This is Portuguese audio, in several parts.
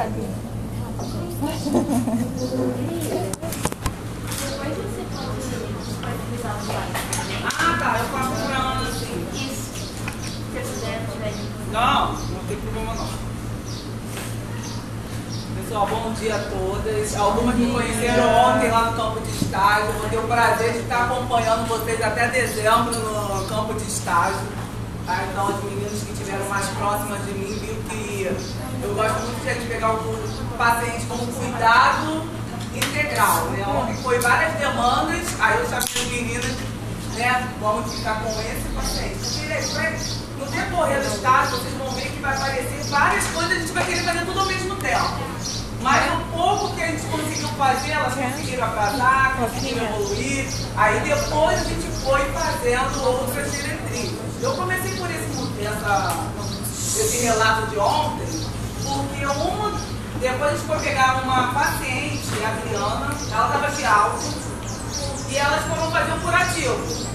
Tadinho. Ah, tá, eu faço pra Ana assim. Isso. Se puder. Não, não tem problema não. Pessoal, bom dia a todas. Algumas me conheceram ontem lá no campo de estágio. Eu tenho o prazer de estar acompanhando vocês até dezembro no campo de estágio. Tá? Então, as meninas que estiveram mais próximas de mim viram que eu gosto muito de pegar o paciente como cuidado integral. Né? Foi várias demandas, aí eu chamei as meninas, né? Vamos ficar com esse paciente. No decorrer do estágio, vocês vão ver que vai aparecer várias coisas, a gente vai querer fazer tudo ao mesmo tempo. Mas o pouco que a gente conseguiu fazer, elas conseguiram atrasar, conseguiram evoluir. Aí depois a gente foi fazendo outras diretrizes. Eu comecei por esse, essa, esse relato de ontem, porque uma, depois a gente foi pegar uma paciente, a Adriana, ela estava de alta, e elas foram fazer um curativo.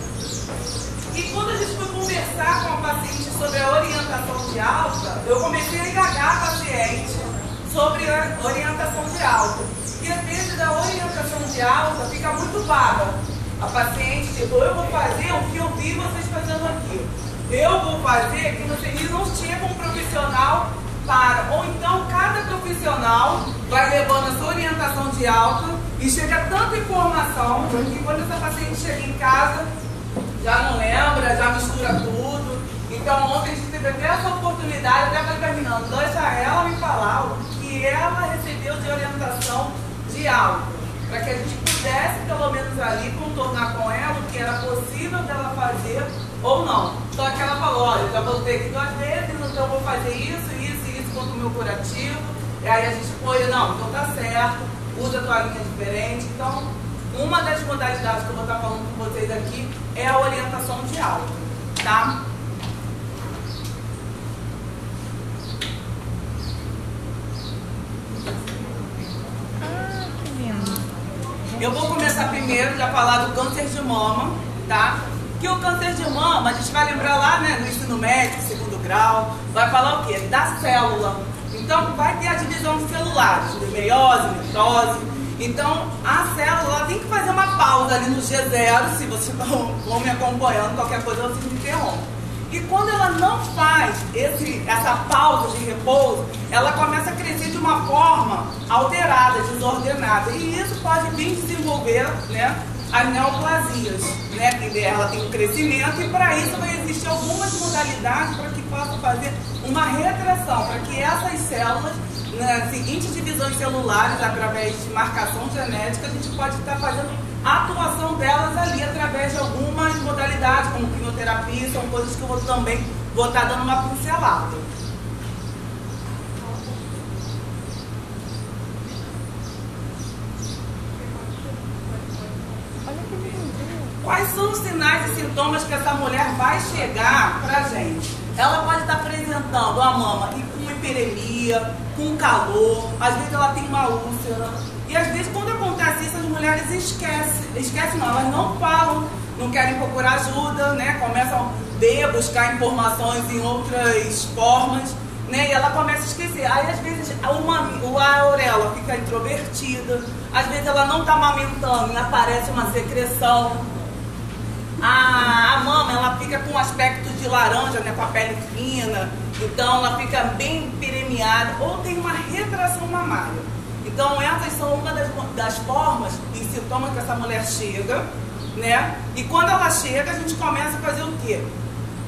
E quando a gente foi conversar com a paciente sobre a orientação de alta, eu comecei a indagar a paciente sobre a orientação de alta. E às vezes a orientação de alta fica muito vaga. A paciente, tipo, eu vou fazer o que eu vi vocês fazendo aqui. Eu vou fazer que vocês não chegam um profissional para. Ou então cada profissional vai levando a sua orientação de alta e chega tanta informação que quando essa paciente chega em casa, já não lembra, já mistura tudo. Então ontem a gente teve até essa oportunidade, até falei menina, deixa ela me falar o que ela recebeu de orientação de alta. Para que a gente pudesse, pelo menos ali, contornar com ela o que era possível dela fazer ou não. Só que ela falou, olha, já voltei aqui duas vezes, então eu vou fazer isso, e quanto o meu curativo. E aí a gente foi, não, então tá certo, usa a tua linha diferente. Então, uma das modalidades que eu vou estar falando com vocês aqui é a orientação de alta, tá? Ah, que lindo. Eu vou começar primeiro a falar do câncer de mama, tá? Que o câncer de mama, a gente vai lembrar lá, né, no ensino médio, segundo grau, vai falar o quê? Da célula. Então, vai ter a divisão de celulares, de meiose, mitose. Então, a célula tem que fazer uma pausa ali no G0, se vocês vão, vão me acompanhando, qualquer coisa vocês me interrompem. E quando ela não faz esse, essa pausa de repouso, ela começa a crescer de uma forma alterada, desordenada. E isso pode vir desenvolver né, as neoplasias. Né, ela tem um crescimento e para isso vai existir algumas modalidades para que possa fazer uma retração, para que essas células, nas seguintes divisões celulares, através de marcação genética, a gente pode estar fazendo a atuação delas ali através de algumas modalidades, como quimioterapia, são coisas que eu vou também vou estar dando uma pincelada. Olha que lindo. Quais são os sinais e sintomas que essa mulher vai chegar pra gente? Ela pode estar apresentando a mama e com hiperemia, com calor, às vezes ela tem uma úlcera. E às vezes quando acontece isso, as mulheres esquecem, esquecem não, elas não falam, não querem procurar ajuda, né? Começam a ver, buscar informações em outras formas, né? E ela começa a esquecer. Aí às vezes uma, a auréola fica introvertida, às vezes ela não está amamentando e aparece uma secreção. A, a mama ela fica com um aspecto de laranja, né, com a pele fina, então ela fica bem peremiada ou tem uma retração mamária. Então essas são uma das, das formas e sintomas que essa mulher chega, né? E quando ela chega, a gente começa a fazer o quê?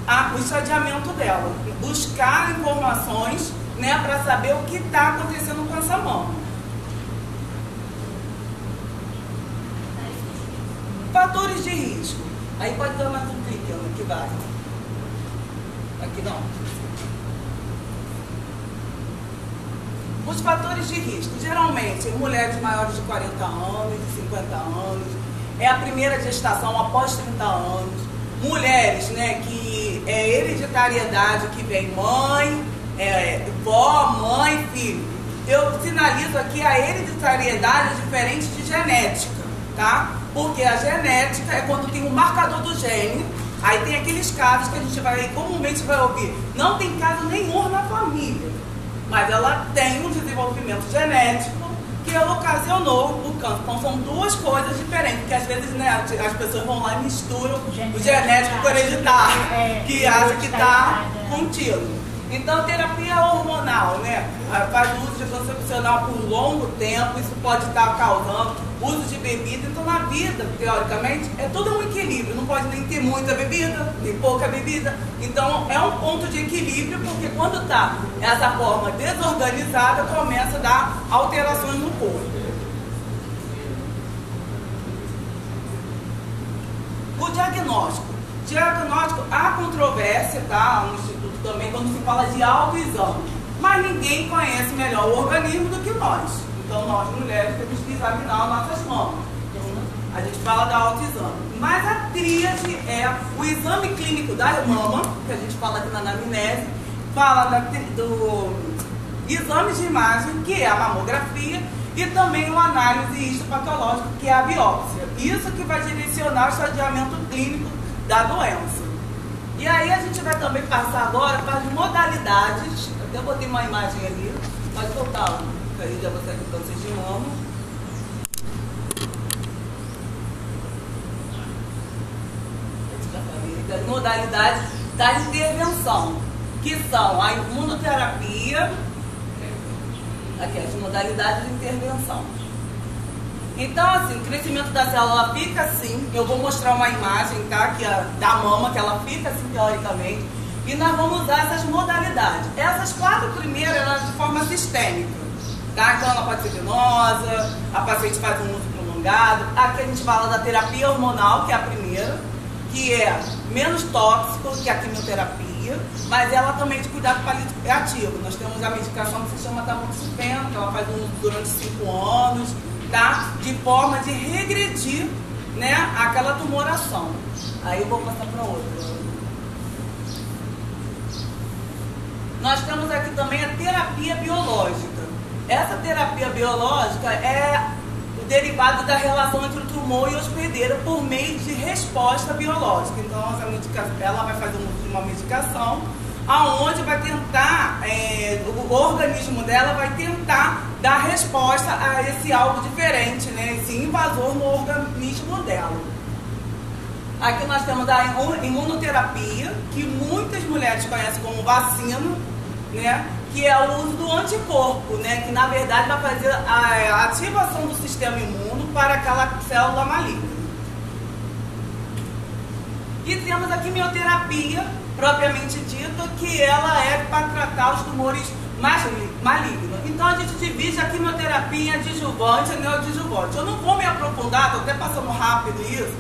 A, o estadiamento dela, buscar informações, né, para saber o que está acontecendo com essa mama. Fatores de risco. Aí pode dar mais um clique, Ana, que vai. Aqui não. Os fatores de risco, geralmente, mulheres maiores de 40 anos, de 50 anos, é a primeira gestação após 30 anos. Mulheres, né, que é hereditariedade que vem mãe, é, vó, mãe, filho. Eu sinalizo aqui a hereditariedade diferente de genética, tá? Porque a genética é quando tem um marcador do gene, aí tem aqueles casos que a gente vai, comumente vai ouvir, não tem caso nenhum na família. mas ela tem um desenvolvimento genético que ela ocasionou o câncer. Então são duas coisas diferentes, porque às vezes né, as pessoas vão lá e misturam o genético com o hereditário, É, que acha que está é. contigo. Então terapia hormonal, né? Faz uso de anticoncepcional por longo tempo, isso pode estar causando uso de bebida. Então na vida, teoricamente, é tudo um equilíbrio. Não pode nem ter muita bebida, nem pouca bebida. Então é um ponto de equilíbrio, porque quando está essa forma desorganizada, começa a dar alterações no corpo. O diagnóstico. Diagnóstico, há controvérsia, tá? Instituto também, quando se fala de autoexame. Mas ninguém conhece melhor o organismo do que nós. Então, nós mulheres temos que examinar nossas mamas. A gente fala da autoexame. Mas a tríade é o exame clínico da mama, que a gente fala aqui na anamnese, fala da do exame de imagem, que é a mamografia, e também uma análise histopatológica, que é a biópsia. Isso que vai direcionar o estadiamento clínico da doença. E aí a gente vai também passar agora para as modalidades. Até botei uma imagem ali, pode voltar, que aí já você aqui câncer de mama. das modalidades da intervenção, que são a imunoterapia, aqui as modalidades de intervenção. Então, assim, o crescimento da célula fica assim, eu vou mostrar uma imagem, tá, que é da mama, que ela fica assim teoricamente, e nós vamos usar essas modalidades. Essas quatro primeiras, elas de forma sistêmica, tá? Então ela pode ser venosa, a paciente faz um uso prolongado. Aqui a gente fala da terapia hormonal, que é a primeira, que é menos tóxico que a quimioterapia, mas ela também é de cuidado paliativo. Nós temos a medicação que se chama tamoxifeno, que ela faz um uso durante cinco anos, tá? De forma de regredir, né, aquela tumoração. Aí eu vou passar para outra. Nós temos aqui também a terapia biológica. Essa terapia biológica é o derivado da relação entre o tumor e o hospedeiro por meio de resposta biológica. Então, essa medica- ela vai fazer uma medicação aonde vai tentar, é, o organismo dela vai tentar dar resposta a esse algo diferente, né? esse invasor no organismo dela. Aqui nós temos a imu- imunoterapia, que muitas mulheres conhecem como vacina, né? Que é o uso do anticorpo, né? Que na verdade vai fazer a ativação do sistema imuno para aquela célula maligna. E temos a quimioterapia, propriamente dita, que ela é para tratar os tumores mali- malignos. Então a gente divide a quimioterapia adjuvante e neoadjuvante. Eu não vou me aprofundar, estou até passando rápido isso.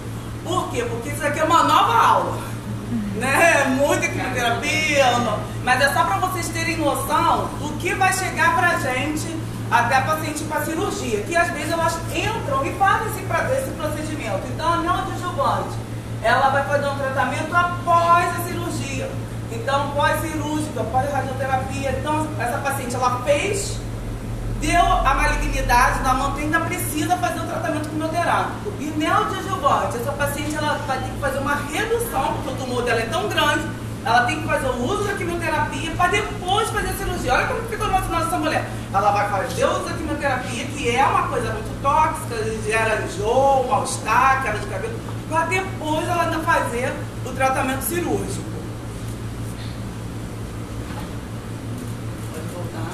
Por quê? Porque isso aqui é uma nova aula. Né? Muita quimioterapia, mas é só para vocês terem noção do que vai chegar pra gente até a paciente para cirurgia, que às vezes elas entram e fazem esse, esse procedimento. Então a neoadjuvante, ela vai fazer um tratamento após a cirurgia. Então, pós-cirúrgica, pós-radioterapia. Então, essa paciente, ela fez, deu a malignidade da mama, ainda precisa fazer o tratamento quimioterápico. E neoadjuvante, essa paciente, ela vai ter que fazer uma redução, porque o tumor dela é tão grande, ela tem que fazer o uso da quimioterapia para depois fazer a cirurgia. Olha como ficou emocionada essa mulher. Ela vai fazer o uso da quimioterapia, que é uma coisa muito tóxica, gera enjoo, mal-estar, queda de cabelo, para depois ela ainda fazer o tratamento cirúrgico. Pode voltar.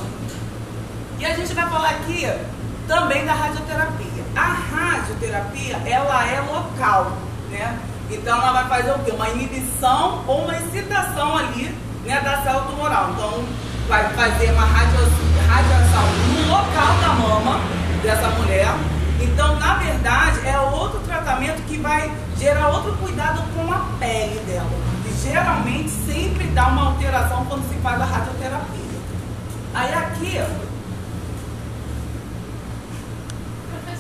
E a gente vai falar aqui também da radioterapia. A radioterapia, ela é local, né? Então ela vai fazer o quê? Uma inibição ou uma excitação ali, né, da célula tumoral. Então vai fazer uma radiação no local da mama dessa mulher. Então, na verdade, é outro tratamento que vai gerar outro cuidado com a pele dela. E geralmente sempre dá uma alteração quando se faz a radioterapia. Aí aqui, ó, Professora,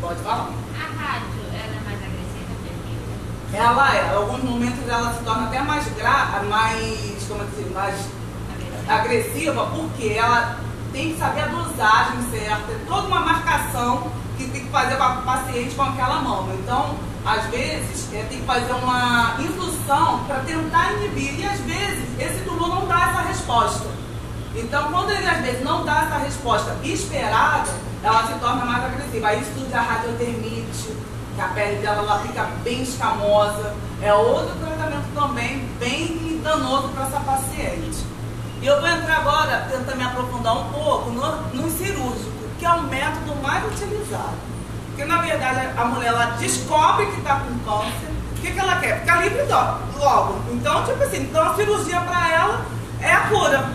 pode falar. a rádio, ela é mais agressiva que Ela é, em alguns momentos ela se torna até mais gra mais, como é que se mais quimio? agressiva, porque ela tem que saber a dosagem certa, é toda uma marcação que tem que fazer com a paciente com aquela mama. Então, às vezes, é, tem que fazer uma indução para tentar inibir, e às vezes esse tumor não dá essa resposta. Então, quando ele às vezes não dá essa resposta esperada, ela se torna mais agressiva. Aí estuda a radiotermite, que a pele dela ela fica bem escamosa. É outro tratamento também bem danoso para essa paciente. E eu vou entrar agora, tentar me aprofundar um pouco no, no cirúrgico, que é o método mais utilizado. Porque na verdade a mulher ela descobre que está com câncer, o que, que ela quer? Ficar livre logo. Então, tipo assim, então a cirurgia para ela é a cura.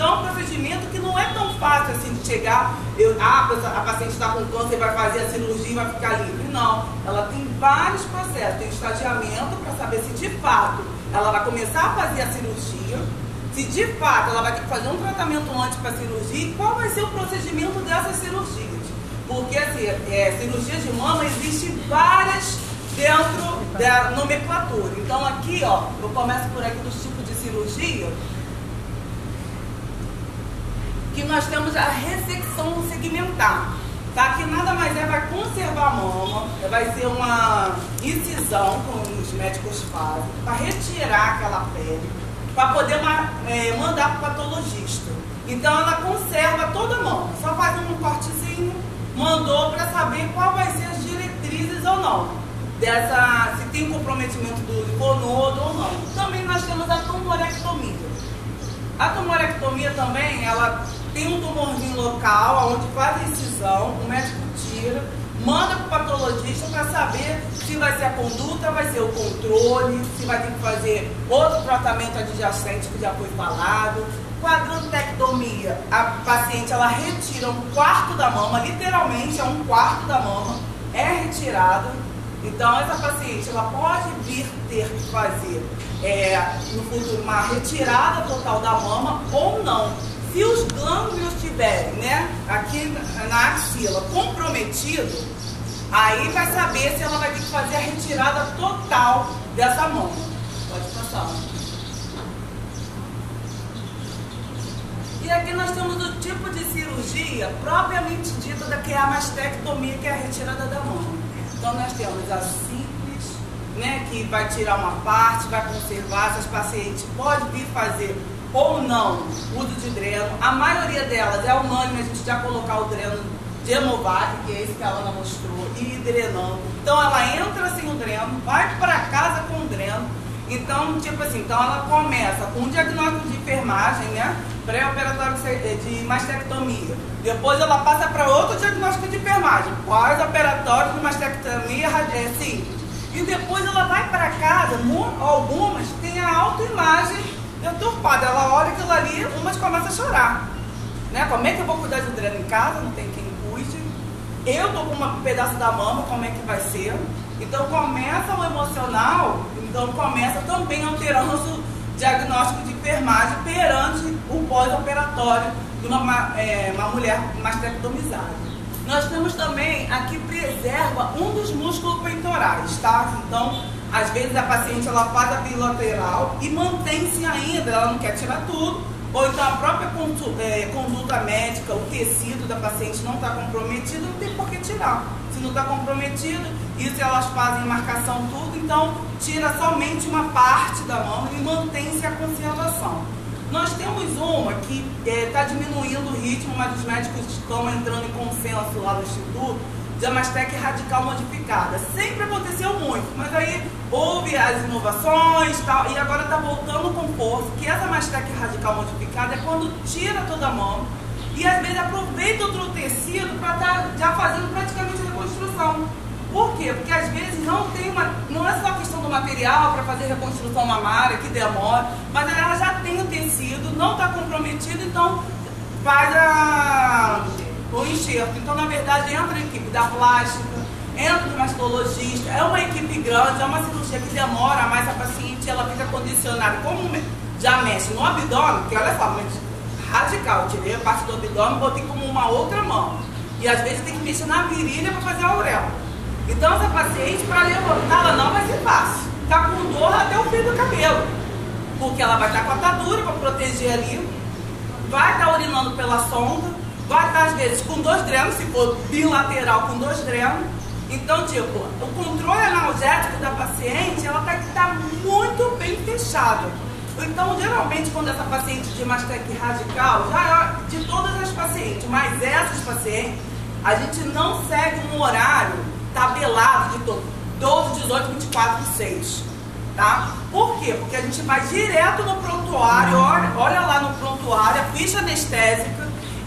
Então, é um procedimento que não é tão fácil assim de chegar, eu, ah, a paciente está com câncer, vai fazer a cirurgia e vai ficar livre. Não, ela tem vários processos, tem estagiamento para saber se de fato ela vai começar a fazer a cirurgia, se de fato ela vai ter que fazer um tratamento antes para a cirurgia e qual vai ser o procedimento dessas cirurgias. Porque assim, é, cirurgia de mama existe várias dentro da nomenclatura. Então aqui, ó, eu começo por aqui dos tipos de cirurgia que nós temos a ressecção segmentar. Tá? Que nada mais é, vai conservar a mama, vai ser uma incisão, como os médicos fazem, para retirar aquela pele, para poder é, mandar para o patologista. Então ela conserva toda a mama, só faz um cortezinho, mandou para saber qual vai ser as diretrizes ou não. Dessa, se tem comprometimento do liponodo ou não. Também nós temos a tumorectomia. A tumorectomia também, ela tem um tumorzinho local, onde faz a incisão, o médico tira, manda para o patologista para saber se vai ser a conduta, vai ser o controle, se vai ter que fazer outro tratamento adjacente que já foi falado. Quadrantectomia, a paciente ela retira um quarto da mama, literalmente é um quarto da mama, é retirada. Então essa paciente ela pode vir ter que fazer é, no futuro uma retirada total da mama ou não. Se os glândulos estiverem né, aqui na axila comprometido, aí vai saber se ela vai ter que fazer a retirada total dessa mão. Pode passar. E aqui nós temos o tipo de cirurgia propriamente dita da que é a mastectomia, que é a retirada da mão. Então nós temos a simples, né, que vai tirar uma parte, vai conservar, essas pacientes podem vir fazer ou não uso de dreno. A maioria delas é unânime a gente já colocar o dreno de Hemovac, que é esse que a Ana mostrou, e drenando. Então ela entra sem o dreno, vai para casa com o dreno. Então, tipo assim, então ela começa com um diagnóstico de enfermagem, né? Pré-operatório de mastectomia. Depois ela passa para outro diagnóstico de enfermagem, pós-operatório de mastectomia é, simples. E depois ela vai para casa, algumas têm a autoimagem deturpada. Ela olha aquilo ali, umas começam a chorar. Né? Como é que eu vou cuidar de dreno em casa? Não tem quem cuide. Eu tô com um pedaço da mama, como é que vai ser? Então começa o emocional, então começa também alterando o diagnóstico de enfermagem perante o pós-operatório de uma, é, uma mulher mastectomizada. Nós temos também a que preserva um dos músculos peitorais, tá? Então, às vezes a paciente ela faz a bilateral e mantém-se ainda, ela não quer tirar tudo, ou então a própria é, conduta médica, o tecido da paciente não está comprometido, não tem por que tirar. Se não está comprometido, isso elas fazem marcação tudo, então tira somente uma parte da mão e mantém-se a conservação. Nós temos uma que está é, diminuindo o ritmo, mas os médicos estão entrando em consenso lá no Instituto, de radical modificada. Sempre aconteceu muito, mas aí houve as inovações tal, e agora está voltando com força, que essa Amastec radical modificada é quando tira toda a mão e às vezes aproveita outro tecido para estar tá já fazendo praticamente reconstrução. Por quê? Porque às vezes não tem uma. Não é só questão do material para fazer reconstrução mamária, que demora, mas ela já tem o tecido, não está comprometido, então faz a o enxerto. Então, na verdade, entra a equipe da plástica, entra o mastologista, é uma equipe grande, é uma cirurgia que demora, mas a paciente ela fica condicionada, como já mexe no abdômen, que olha só, mas radical, tirei a parte do abdômen botei como uma outra mão. E às vezes tem que mexer na virilha para fazer a auréola. Então essa paciente, para levantar, ela não vai ser fácil. Tá com dor até o fio do cabelo. Porque ela vai estar com a atadura para proteger ali, vai estar urinando pela sonda, estar às vezes com dois drenos, se for bilateral com dois drenos. Então, tipo, o controle analgésico da paciente, ela tem que estar muito bem fechada. Então, geralmente, quando essa paciente de mastec radical, já é de todas as pacientes, mas essas pacientes, a gente não segue um horário tabelado de todo, 12, 18, 24 e 6. Tá? Por quê? Porque a gente vai direto no prontuário, olha, olha lá no prontuário, a ficha anestésica,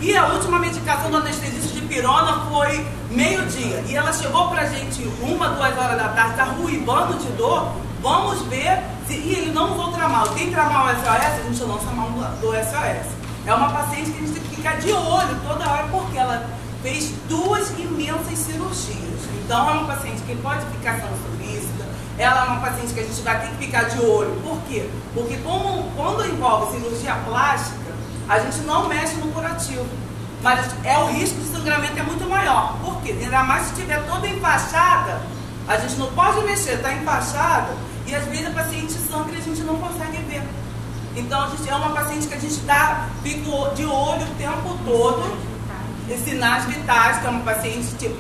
e a última medicação do anestesista de pirona foi meio-dia. E ela chegou pra gente uma, duas horas da tarde, tá ruibando de dor. Vamos ver se. E ele não usou tramal. Quem tramal SOS, a gente lança a mão do SOS. É uma paciente que a gente tem que ficar de olho toda hora, porque ela fez duas imensas cirurgias. Então é uma paciente que pode ficar sendo solícita, ela é uma paciente que a gente vai ter que ficar de olho. Por quê? Porque como, quando envolve cirurgia plástica, a gente não mexe no curativo. Mas é o risco de sangramento é muito maior. Por quê? Ainda mais se estiver toda enfaixada, a gente não pode mexer, está enfaixada, e às vezes a paciente sangra e a gente não consegue ver. Então a gente é uma paciente que a gente está de olho o tempo todo, sinais vitais, que é uma paciente tipo,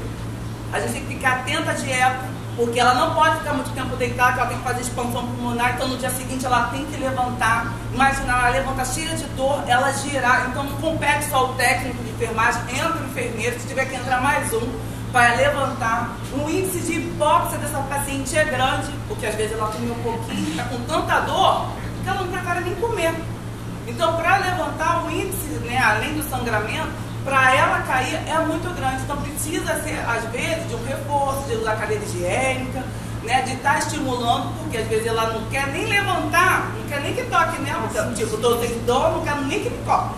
a gente tem que ficar atenta à dieta, porque ela não pode ficar muito tempo deitada, ela tem que fazer expansão pulmonar, então no dia seguinte ela tem que levantar. Imagina, ela levanta cheia de dor, ela girar, então não compete só o técnico de enfermagem, entra o enfermeiro, se tiver que entrar mais um, para levantar. O índice de hipóxia dessa paciente é grande, porque às vezes ela comeu um pouquinho, está com tanta dor, que ela não prepara nem comer. Então, para levantar o índice, né, além do sangramento, para ela cair é muito grande. Então precisa ser, às vezes, de um reforço, de usar cadeira higiênica, né? De estar tá estimulando, porque às vezes ela não quer nem levantar, não quer nem que toque nela. Então, tipo, sem dor, não quero nem que me toque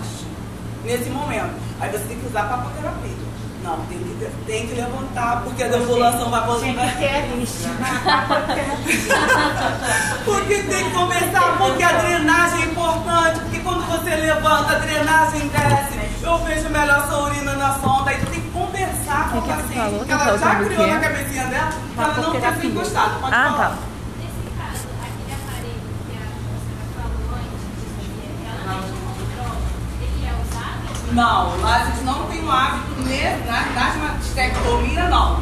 nesse momento. Aí você tem que usar papoterapia. Não, tem que, tem que levantar, porque a deambulação vai voltar. Tem que ter Porque tem que conversar, porque a drenagem é importante, porque quando você levanta, a drenagem desce. Eu vejo melhor sua urina na sonda, aí tu tem que conversar com o paciente, porque ela já criou na cabecinha dela, que ela não quer ser encostada. Pode ah, falar. tá. Nesse caso, aquele aparelho que a professora falou antes de fazer, ela não encontrou, ele é usado? Não, a gente não tem o hábito ne- na- nas mastectomias, não.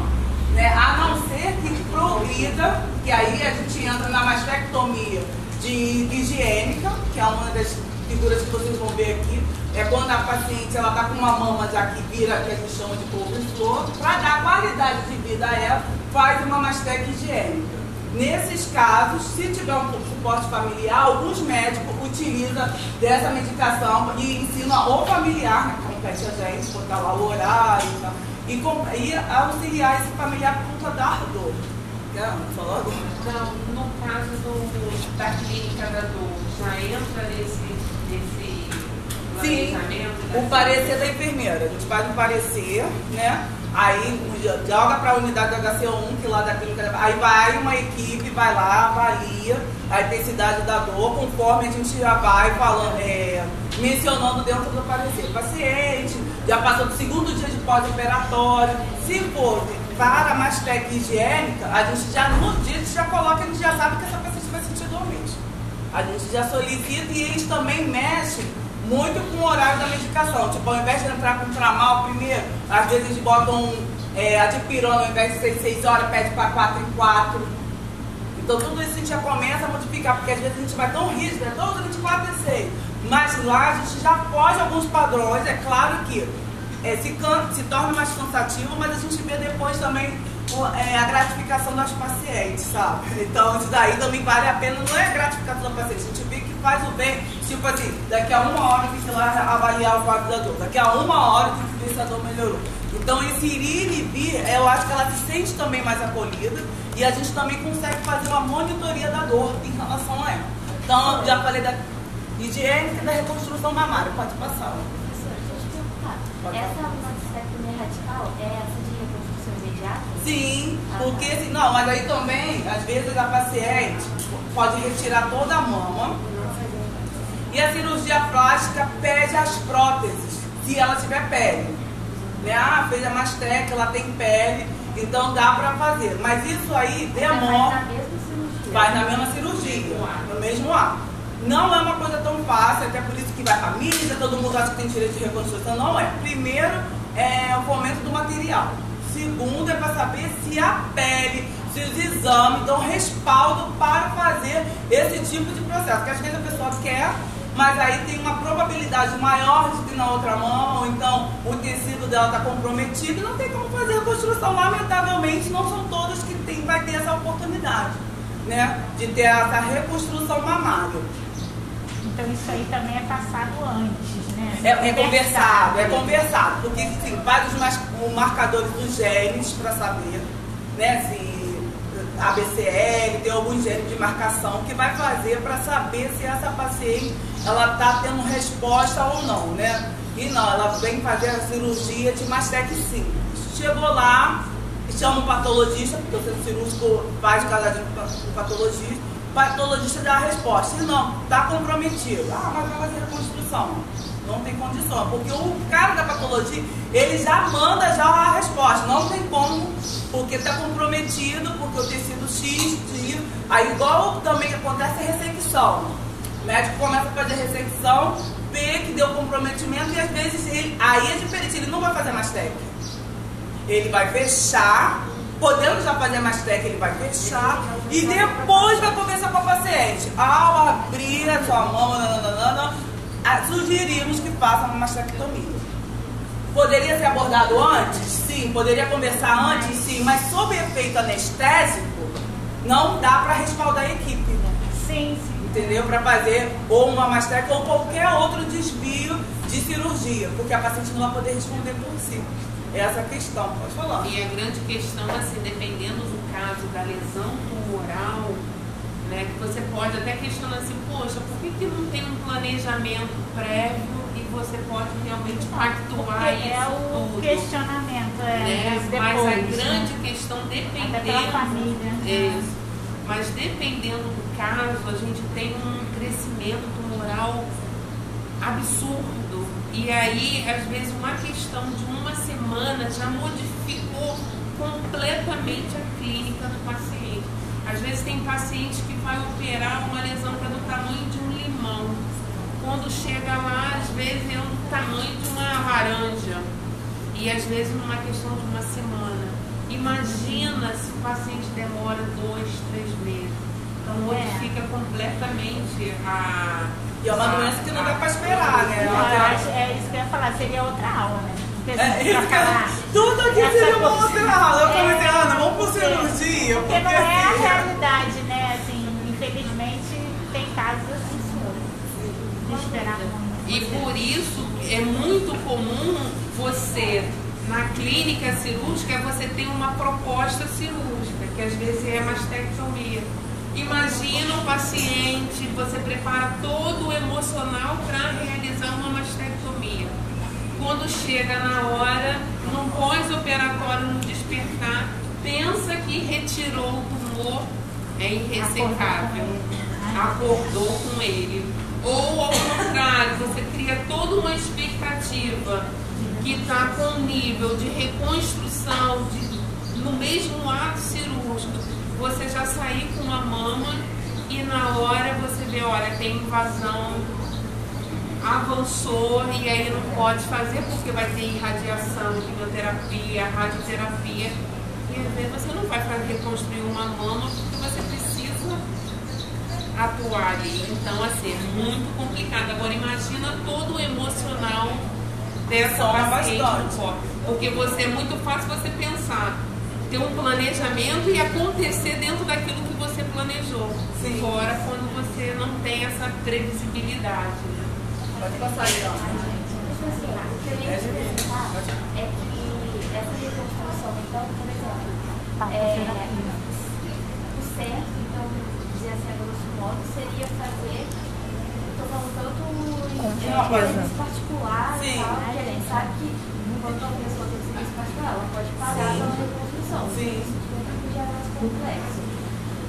Né? A não ser que progrida, que aí a gente entra na mastectomia de higiênica, que é uma das figuras que vocês vão ver aqui. É quando a paciente ela está com uma mama já que vira, que a gente chama de couve-flor, para dar qualidade de vida a ela, faz uma mastectomia higiênica. Nesses casos, se tiver um suporte familiar, alguns médicos utilizam dessa medicação e ensinam o familiar, né, compete a gente, botar lá o horário e tal, e, e auxiliar esse familiar por conta da dor. Falar agora? Não, no caso do, da clínica da dor, já entra nesse Sim, o parecer da enfermeira. A gente faz um parecer, né? Aí joga para a unidade da HC1, que lá da clínica. Aí vai uma equipe, vai lá, avalia a intensidade da dor, conforme a gente já vai falando, é, mencionando dentro do parecer. Paciente, já passou do segundo dia de pós-operatório. Se for para a mastec higiênica, a gente já no dia a gente já coloca, a gente já sabe que essa paciente vai sentir dor mesmo. A gente já solicita e eles também mexem muito com o horário da medicação. Tipo, ao invés de entrar com tramal primeiro, às vezes eles botam é, a dipirona, ao invés de ser 6 horas, pede para 4 em 4. Então tudo isso a gente já começa a modificar, porque às vezes a gente vai tão rígido, é todo 24 e 6. Mas lá a gente já foge alguns padrões, é claro que é, se, se torna mais cansativo, mas a gente vê depois também é, a gratificação das pacientes, sabe? Então isso daí também vale a pena, não é a gratificação da paciente, a gente vê faz o bem, tipo assim, daqui a uma hora tem que ir lá avaliar o quadro da dor, daqui a uma hora tem que ver se a dor melhorou. Então esse ir e vir, eu acho que ela se sente também mais acolhida e a gente também consegue fazer uma monitoria da dor em relação a ela. Então, eu já falei da higiênica e da reconstrução mamária, pode passar. Professora, deixa eu te perguntar. Pode Essa mastectomia radical é essa de reconstrução imediata? Sim, Ah, porque tá. assim, não, mas aí também, às vezes a paciente pode retirar toda a mama e a cirurgia plástica pede as próteses, se ela tiver pele. Né? Ah, fez a mastectomia, ela tem pele, então dá pra fazer. Mas isso aí demora. na mesma cirurgia. Vai na mesma cirurgia, no mesmo ato. Não é uma coisa tão fácil, até por isso que vai família, todo mundo acha que tem direito de reconstrução. Não é. Primeiro é o fomento do material. Segundo é para saber se a pele, se os exames dão respaldo para fazer esse tipo de processo. Porque às vezes a pessoa quer, mas aí tem uma probabilidade maior de que na outra mão, ou então o tecido dela está comprometido e não tem como fazer a reconstrução. Lamentavelmente, não são todas que tem, vai ter essa oportunidade, né? De ter essa reconstrução mamária. Então isso aí também é passado antes, né? É, é conversado, é conversado, porque tem vários marcadores dos genes para saber, né? Se ABCL, tem alguns genes de marcação que vai fazer para saber se essa paciente ela está tendo resposta ou não, né? E não, ela vem fazer a cirurgia de mastec simples. Chegou lá, chama o patologista, porque o centro cirúrgico faz casadinho com o patologista, o patologista dá a resposta. Se não, está comprometido. Ah, mas vai fazer reconstrução. Não tem condição, porque o cara da patologia, ele já manda já a resposta. Não tem como, porque está comprometido, porque o tecido X, Y. Aí igual também acontece a ressecção. O médico começa a fazer ressecção, vê que deu comprometimento e às vezes ele, aí é diferente, ele não vai fazer mais técnica. Ele vai fechar, podendo já fazer mais técnica, ele vai fechar e depois vai conversar com a paciente. Ao abrir a sua mão, sugerimos que faça uma mastectomia. Poderia ser abordado antes? Sim. Poderia conversar antes? Sim. Mas sob efeito anestésico, não dá para respaldar a equipe. Sim, sim. Entendeu? Para fazer ou uma mastectomia ou qualquer outro desvio de cirurgia, porque a paciente não vai poder responder por si. Essa é a questão, pode falar. E a grande questão, assim, dependendo do caso da lesão tumoral, né, que você pode até questionar assim, poxa, por que, que não tem um planejamento prévio e você pode realmente pactuar Porque isso é o tudo? questionamento, é, né? mas Mas a depois, grande né? questão, Até pela dependendo. família. né? Isso. Mas dependendo do caso, a gente tem um crescimento tumoral absurdo. E aí, às vezes, uma questão de uma semana já modificou completamente a clínica do paciente. Às vezes tem paciente que vai operar uma lesão que é do tamanho de um limão. Quando chega lá, às vezes é do tamanho de uma laranja. E às vezes numa questão de uma semana. Imagina se o paciente demora dois, três meses. Então É. modifica completamente a. E é uma a- doença que não dá para esperar, né? Não, acho, é isso que eu ia falar, seria outra aula, né? Porque É, tudo aqui essa seria uma outra aula. Eu falei assim, É, Ana, vamos por porque- cirurgia. Porque não é a assim, realidade, né? Assim, infelizmente tem casos assim, de esperar muito. E por isso é muito comum você, na clínica cirúrgica, você ter uma proposta cirúrgica, que às vezes é a mastectomia. Imagina o paciente, você prepara todo o emocional para realizar uma mastectomia. Quando chega na hora, no pós-operatório, no despertar, pensa que retirou o tumor, é irressecável acordou com ele. Ou ao contrário, você cria toda uma expectativa que está com nível de reconstrução, de, no mesmo ato cirúrgico, você já sair com uma mama e na hora você vê, olha, tem invasão, avançou e aí não pode fazer porque vai ter irradiação, quimioterapia, radioterapia. E às vezes você não vai fazer reconstruir uma mama porque você precisa atuar ali. Então, assim, é muito complicado. Agora, imagina todo o emocional dessa Soma paciente bastante. Porque você é muito fácil você pensar, ter um planejamento e acontecer dentro daquilo que você planejou. Sim. Fora quando você não tem essa previsibilidade. Né? Pode passar aí, ó. O que eu ia te perguntar é que essa reconstrução, então, por exemplo, Tá, é, terapia. o certo, então, dizer assim, a grosso modo, seria fazer, estou falando tanto em Com é, particular Sim. e tal, que a gente sabe que quando uma pessoa tem serviço particular, ela pode pagar Sim. pela reconstrução. Sim. Isso tudo já é mais complexo.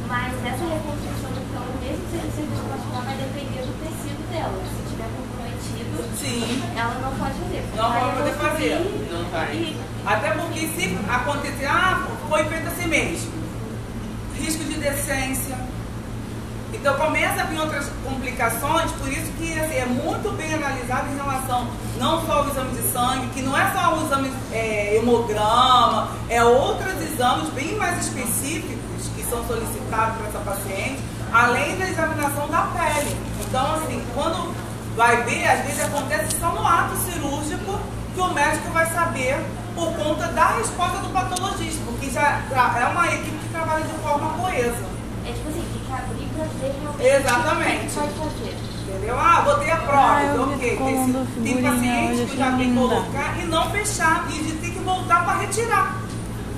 Mas essa reconstrução, então, mesmo sendo serviço particular, vai depender do tecido dela. Se tiver Sim. ela não pode fazer. Não Vai vai poder fazer. Não vai. E Até porque se acontecer, ah, foi feito assim mesmo. Risco de decência. Então começa a vir outras complicações, por isso que assim, é muito bem analisado em relação não só ao exame de sangue, que não é só o exame é, hemograma, é outros exames bem mais específicos que são solicitados para essa paciente, além da examinação da pele. Então, assim, quando vai ver, às vezes acontece só no ato cirúrgico que o médico vai saber por conta da resposta do patologista, porque já é uma equipe que trabalha de forma coesa. É tipo assim, tem que abrir pra ver realmente Exatamente. o que vai fazer. Entendeu? Ah, botei a prova, Ah, então, ok. Tem, tem paciente que já tem que colocar e não fechar, e de ter que voltar para retirar.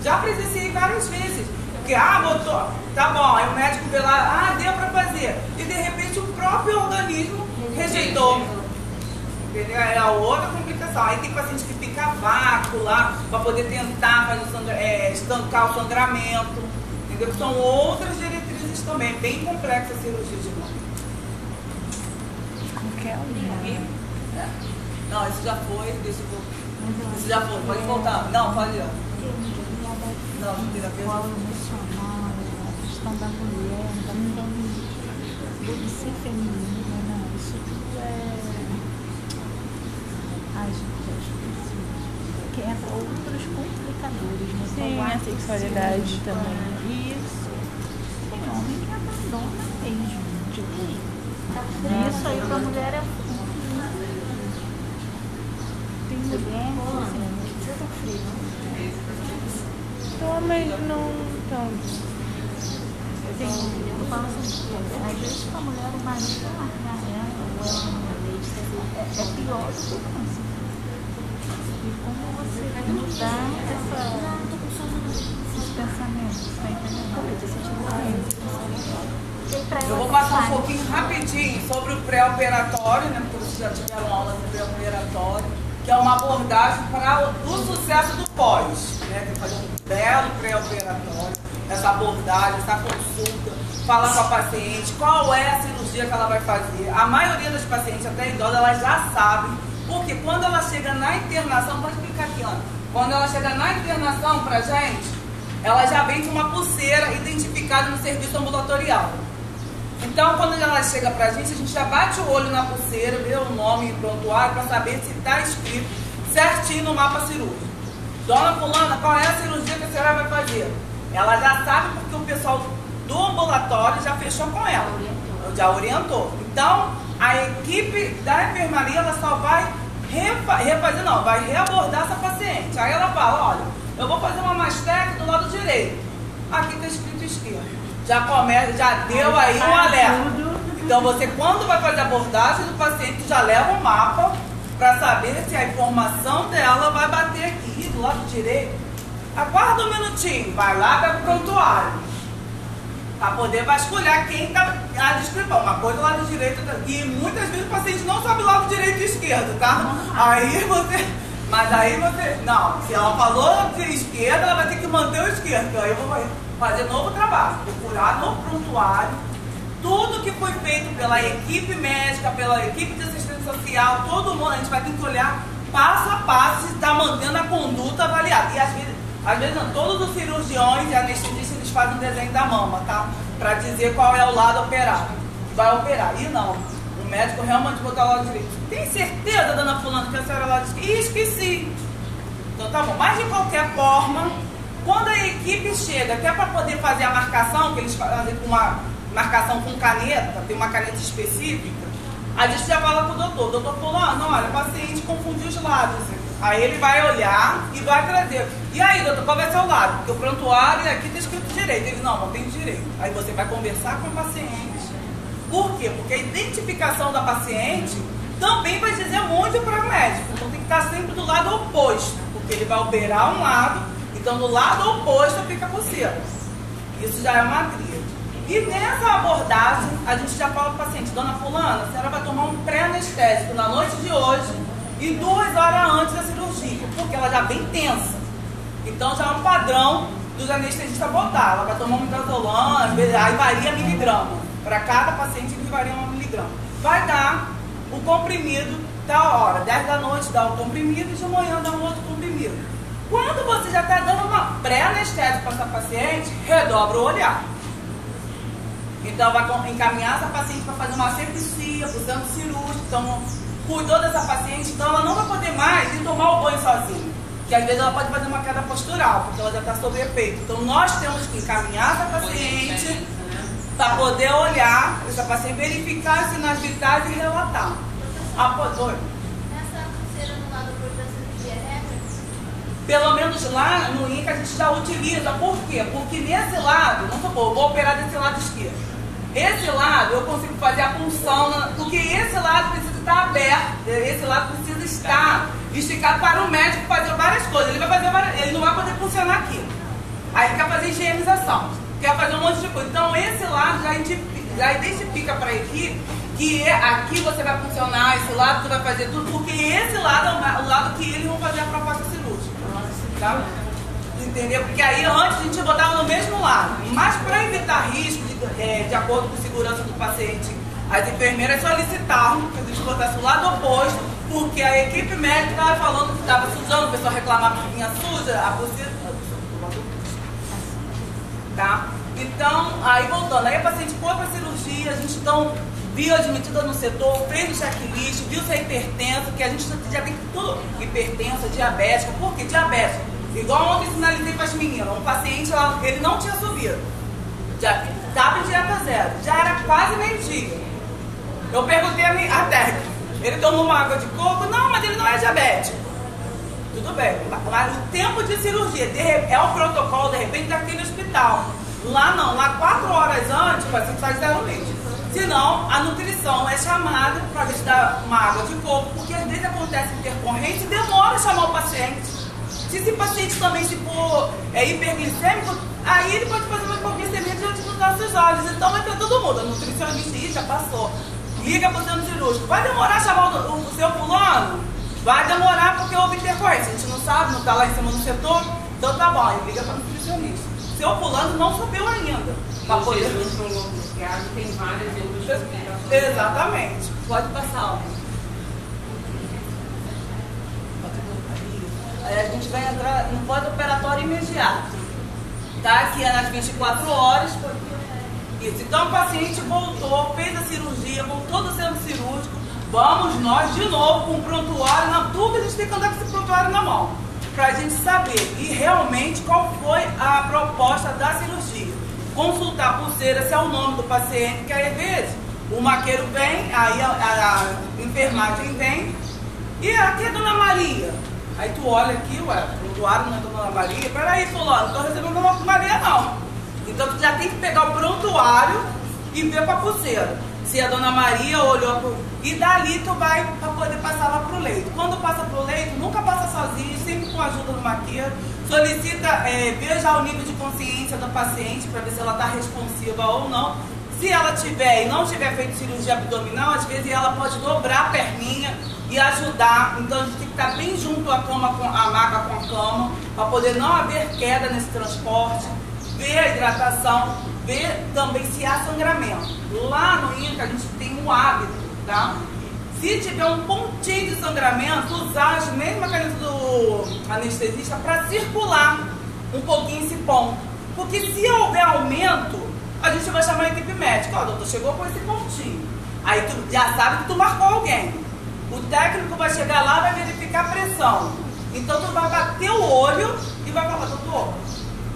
Já presenciei várias vezes. Porque, ah, botou, tá bom, aí o médico vê lá, ah, deu para fazer. E de repente o próprio organismo rejeitou. Entendeu? É a outra complicação. Aí tem paciente que fica vácuo lá para poder tentar fazer o sangra- é, estancar o sangramento. Entendeu? São outras diretrizes também. Bem complexa a cirurgia de um. É. Não, isso já foi, deixa eu voltar. Isso já foi, pode voltar. Não, pode ir. Não, não tem a ver. A questão da mulher, da questão do ser feminina, não, isso tudo é. Esqueci. Que entra outros complicadores, né? Sim, a sexualidade cirurgia, também. Isso. Tem homem que abandona mesmo. Tipo, isso aí pra mulher é Tem mulher que não precisa frio. Homem não tanto. Tem, eu falo assim, às vezes com a mulher, o marido largar ela, ou ela não leite, é, é pior do que o câncer. E como você mudar essa, esses pensamentos, tá entendendo? Como eu disse, Eu vou passar um pouquinho rapidinho sobre o pré-operatório, né? Porque vocês já tiveram aula do pré-operatório, que é uma abordagem para o, sucesso do pós. Né? Tem que fazer um belo pré-operatório, essa abordagem, essa consulta, falar com a paciente qual é a cirurgia que ela vai fazer. A maioria das pacientes, até idosas, elas já sabem, porque quando ela chega na internação, pode explicar aqui, Ana, quando ela chega na internação pra gente, ela já vem com uma pulseira identificada no serviço ambulatorial. Então, quando ela chega pra gente, a gente já bate o olho na pulseira, vê o nome e prontuário para saber se está escrito certinho no mapa cirúrgico. Dona Fulana, qual é a cirurgia que a senhora vai fazer? Ela já sabe porque o pessoal do ambulatório já fechou com ela. Já orientou. Então, a equipe da enfermaria ela só vai refa refazer, não, vai reabordar essa paciente. Aí ela fala, olha, eu vou fazer uma mastec do lado direito. Aqui está escrito esquerdo. Já começa, já deu aí um alerta. Então você quando vai fazer a abordagem do paciente, já leva o mapa para saber se a informação dela vai bater aqui do lado direito. Aguarda um minutinho, vai lá para o prontuário. Para poder vasculhar quem está a descrição. Uma coisa do lado direito. E muitas vezes o paciente não sabe o lado direito e esquerdo, tá? Aí você. Mas aí você. Não, se ela falou de esquerda, ela vai ter que manter o esquerdo. Aí eu vou fazer novo trabalho. Procurar no prontuário tudo que foi feito pela equipe médica, pela equipe de assistência social, todo mundo, a gente vai ter que olhar passo a passo se está mantendo a conduta avaliada. E às vezes, às vezes não, todos os cirurgiões e anestesistas eles fazem um desenho da mama, tá? Para dizer qual é o lado operado. Vai operar. E não, o médico realmente botar o lado direito. Tem certeza, dona Fulano, que a senhora é lado esquerdo? Esqueci. Então tá bom. Mas de qualquer forma, quando a equipe chega, até para poder fazer a marcação, que eles fazem com uma marcação com caneta, tem uma caneta específica, a gente já fala pro doutor, doutor fulano, olha, o paciente confundiu os lados. Aí ele vai olhar e vai trazer. E aí, doutor, qual vai ser o lado? Porque o prontuário aqui está escrito direito. Ele, não, não tem direito. Aí você vai conversar com o paciente. Por quê? Porque a identificação da paciente também vai dizer muito para o médico. Então tem que estar sempre do lado oposto. Porque ele vai operar um lado, então do lado oposto fica a. Isso já é uma tríade. E nessa abordagem, a gente já fala para o paciente, dona fulana, a senhora vai tomar um pré-anestésico na noite de hoje e duas horas antes da cirurgia, porque ela já bem tensa. Então já é um padrão dos anestesistas botar. Ela vai tomar um midazolam, aí varia miligrama. Para cada paciente ele varia um miligrama. Vai dar o comprimido da hora. 10 da noite dá o comprimido e de manhã dá um outro comprimido. Quando você já está dando uma pré-anestésico para essa paciente, redobra o olhar. Então vai encaminhar essa paciente para fazer uma asepsia, para o centro cirúrgico. Então cuidou dessa paciente, então ela não vai poder mais ir tomar o banho sozinha. Que às vezes ela pode fazer uma queda postural, porque ela já está sob efeito. Então nós temos que encaminhar essa paciente para poder olhar essa paciente, verificar os sinais vitais e relatar. Após? Pelo menos lá no INCA a gente já utiliza. Por quê? Porque nesse lado, vamos supor, eu vou operar desse lado esquerdo. Esse lado eu consigo fazer a punção, na- porque esse lado precisa estar aberto, esse lado precisa estar esticado para o médico fazer várias coisas. Ele vai fazer várias, ele não vai poder funcionar aqui. Aí quer fazer higienização, quer fazer um monte de coisa. Então esse lado já, identifi- já identifica para a equipe que é, aqui você vai funcionar, esse lado você vai fazer tudo, porque esse lado é o lado que eles vão fazer a proposta cirúrgica. Tá? Entendeu? Porque aí antes a gente botava no mesmo lado. Mas para evitar risco, de, é, de acordo com a segurança do paciente, as enfermeiras solicitavam que a gente botasse o lado oposto, porque a equipe médica estava falando que estava sujando, o pessoal reclamava que vinha suja, a buceta. Tá? Então, aí voltando, aí a paciente foi para cirurgia, a gente então viu admitida no setor, fez o checklist, viu se é hipertensa, que a gente já tem tudo, diabética, por que diabética? Igual ontem sinalizei para as meninas, um paciente, ele não tinha subido, já estava em dieta zero, já era quase meio-dia. Eu perguntei a, a técnica, ele tomou uma água de coco? Não, mas ele não é diabético. Tudo bem, mas o tempo de cirurgia de é o protocolo, de repente, daquele hospital. Lá não, lá quatro horas antes, o paciente faz zero leite. Senão, a nutrição é chamada para ver se dá uma água de coco, porque às vezes acontece intercorrência e demora a chamar o paciente. Se esse paciente também se for é, hiperglicêmico, aí ele pode fazer uma hipoglicemia diante dos nossos olhos. Então vai ter todo mundo. A nutricionista já passou. Liga para o centro cirúrgico. Vai demorar a chamar o, o, o seu fulano? Vai demorar porque houve intercorrência. A gente não sabe, não está lá em cima do setor. Então tá bom, aí liga para o nutricionista. Seu fulano não subiu ainda. Para poder... jejum prolongado tem várias outras. Exatamente. Pode passar, ó. Aí a gente vai entrar no pós-operatório imediato. Tá? Que é nas 24 horas. Isso. Então o paciente voltou, fez a cirurgia, voltou do centro cirúrgico. Vamos nós de novo com o prontuário na tudo a gente tem que andar com esse prontuário na mão. Pra gente saber e realmente qual foi a proposta da cirurgia. Consultar a pulseira, se é o nome do paciente, que às vezes o maqueiro vem, aí a, a- a enfermagem vem, e aqui é Dona Maria. Aí tu olha aqui, ué, o prontuário não é Dona Maria. Peraí, fulano, não tô recebendo Dona Maria não. Então tu já tem que pegar o prontuário e ver pra pulseira. Se a Dona Maria olhou pro... E dali tu vai para poder passar lá pro leito. Quando passa pro leito, nunca passa sozinho, sempre com a ajuda do maqueiro. Solicita, é, veja o nível de consciência da paciente para ver se ela está responsiva ou não. Se ela tiver e não tiver feito cirurgia abdominal, às vezes ela pode dobrar a perninha e ajudar. Então a gente tem que estar bem junto à cama, com a maca com a cama, para poder não haver queda nesse transporte ver a hidratação, ver também se há sangramento. Lá no INCA a gente tem um hábito, tá? Se tiver um pontinho de sangramento, usar as mesmas canetas do anestesista para circular um pouquinho esse ponto. Porque se houver aumento, a gente vai chamar a equipe médica. Ó, doutor, chegou com esse pontinho. Aí tu já sabe que tu marcou alguém. O técnico vai chegar lá, vai verificar a pressão. Então tu vai bater o olho e vai falar, doutor,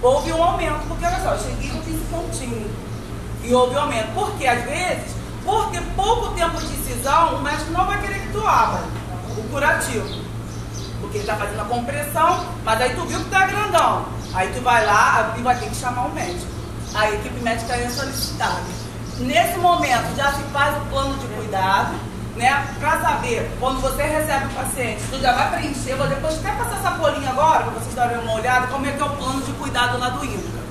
houve um aumento, porque olha só, eu cheguei com esse pontinho. E houve um aumento. Porque às vezes, porque pouco tempo de incisão, o médico não vai querer que tu abra o curativo. Porque ele está fazendo a compressão, mas aí tu viu que tá grandão. Aí tu vai lá e vai ter que chamar o médico. A equipe médica é solicitada. Nesse momento já se faz o plano de cuidado, né? Pra saber, quando você recebe o paciente, tu já vai preencher, vou depois até passar essa folhinha agora, para vocês darem uma olhada, como é que é o plano de cuidado lá do INCA.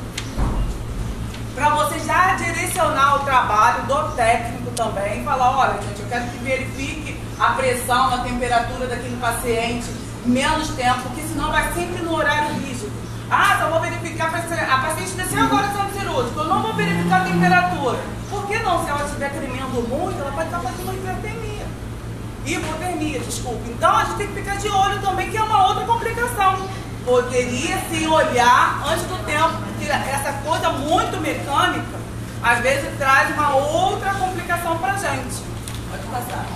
Para você já direcionar o trabalho do técnico também, falar, olha, gente, eu quero que verifique a pressão, a temperatura daquele paciente, menos tempo, porque senão vai sempre no horário rígido. Ah, só vou verificar, a paciente desceu agora no centro cirúrgico, eu não vou verificar a temperatura. Por que não? Se ela estiver tremendo muito, ela pode estar fazendo uma hipertermia. Hipotermia, desculpa. Então a gente tem que ficar de olho também, que é uma outra complicação. Poderia se olhar antes do tempo, porque essa coisa muito mecânica, às vezes traz uma outra complicação para gente. Pode passar.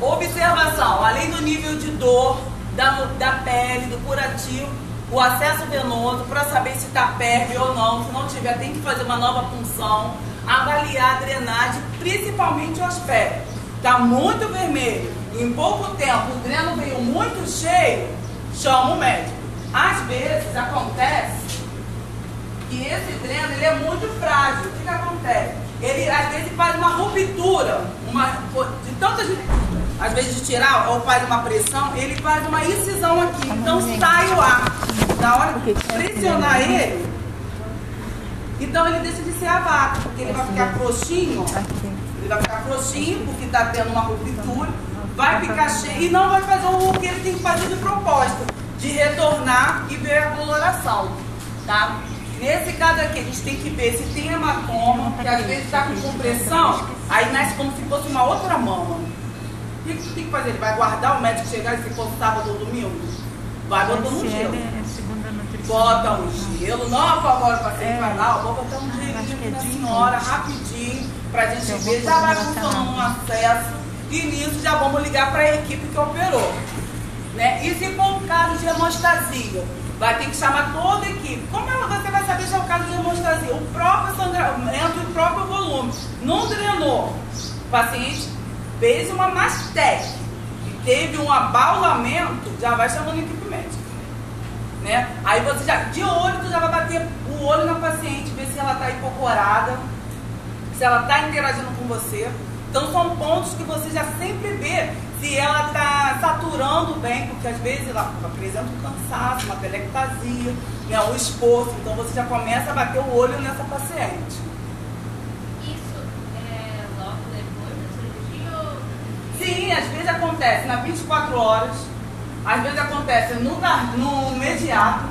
Observação, além do nível de dor, da, da pele, do curativo, o acesso venoso para saber se está PERV ou não. Se não tiver, tem que fazer uma nova punção. Avaliar a drenagem, principalmente o aspecto. Está muito vermelho. Em pouco tempo, o dreno veio muito cheio, chama o médico. Às vezes acontece que esse dreno ele é muito frágil. O que, que acontece? Ele às vezes faz uma ruptura, uma, de tantas às vezes de tirar ou faz uma pressão, ele faz uma incisão aqui. Então sai o ar. Na hora de pressionar ele, então ele deixa de ser a vaca, porque ele vai ficar frouxinho. Vai ficar frouxinho, porque está tendo uma ruptura, vai ficar cheio e não vai fazer o que ele tem que fazer de propósito, de retornar e ver a coloração. Tá? Nesse caso aqui, a gente tem que ver se tem hematoma, que às vezes está com compressão, aí nasce como se fosse uma outra mama. O que, tem que fazer? Ele vai guardar o médico chegar e se for sábado ou domingo? Vai botando um gelo. É nutrição. Bota um gelo. Não agora o paciente É. vai lá, vou botar um que gelinho é na senhora, vinte. Rapidinho, pra gente vou ver. Já vai funcionando um acesso. E nisso já vamos ligar para a equipe que operou. Né? E se for um caso de hemostasia, vai ter que chamar toda a equipe. Como ela- você vai saber se é um caso de hemostasia? O próprio sangramento e o próprio volume. Não drenou. O paciente fez uma mastec e teve um abaulamento, já vai chamando a equipe médica. Né? Aí você já, de olho, tu já vai bater o olho na paciente, ver se ela está hipocorada, se ela está interagindo com você. Então são pontos que você já sempre vê se ela está saturando bem, porque às vezes ela apresenta um cansaço, uma telectasia, né, um esforço. Então você já começa a bater o olho nessa paciente. Isso é logo depois da cirurgia ou Sim, às vezes acontece nas 24 horas, às vezes acontece no, no imediato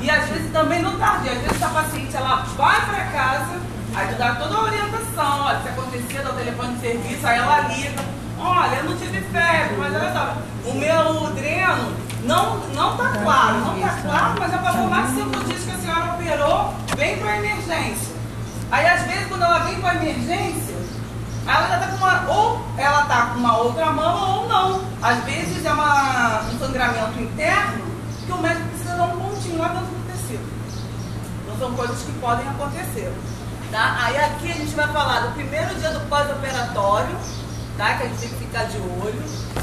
e às vezes também no tardio. Às vezes a paciente ela vai para casa, aí tu dá toda a orientação, olha, se acontecer, dá o telefone de serviço, aí ela liga, olha, eu não tive febre, mas olha só, o meu dreno não, não tá claro, não tá claro, mas já passou mais de cinco dias que a senhora operou, vem para emergência. Aí às vezes quando ela vem para emergência, ela já tá com uma, ou ela tá com uma outra mama ou não. Às vezes é uma, um sangramento interno que o médico precisa dar um pontinho lá dentro do tecido. Então são coisas que podem acontecer. Tá? Aí aqui a gente vai falar do primeiro dia do pós-operatório, tá? Que a gente tem que ficar de olho.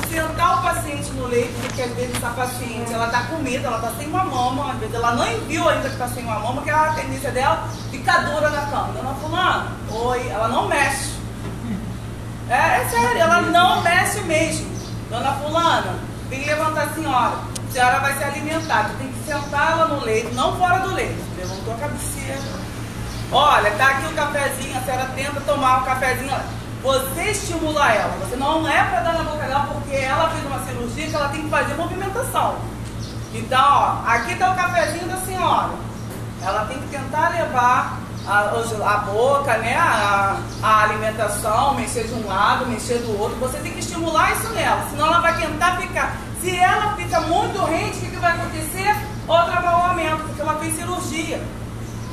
Sentar o paciente no leito, porque às vezes essa paciente ela tá com medo, ela tá sem uma mama, às vezes ela não viu ainda que tá sem uma mama, que é a tendência dela ficar dura na cama. Dona fulana, oi, ela não mexe. É, é sério, ela não mexe mesmo. Dona Fulana, vem levantar a senhora. A senhora vai se alimentar. Tu tem que sentar ela no leito, não fora do leito. Levantou a cabeceira. Olha, tá aqui o cafezinho, a senhora tenta tomar o cafezinho. Você estimula ela. Você não é para dar na boca dela porque ela fez uma cirurgia que ela tem que fazer movimentação. Então, ó, aqui tá o cafezinho da senhora. Ela tem que tentar levar a, a boca, né, a, a alimentação, mexer de um lado, mexer do outro. Você tem que estimular isso nela, senão ela vai tentar ficar. Se ela fica muito rente, o que, que vai acontecer? Outro abaulamento, porque ela fez cirurgia.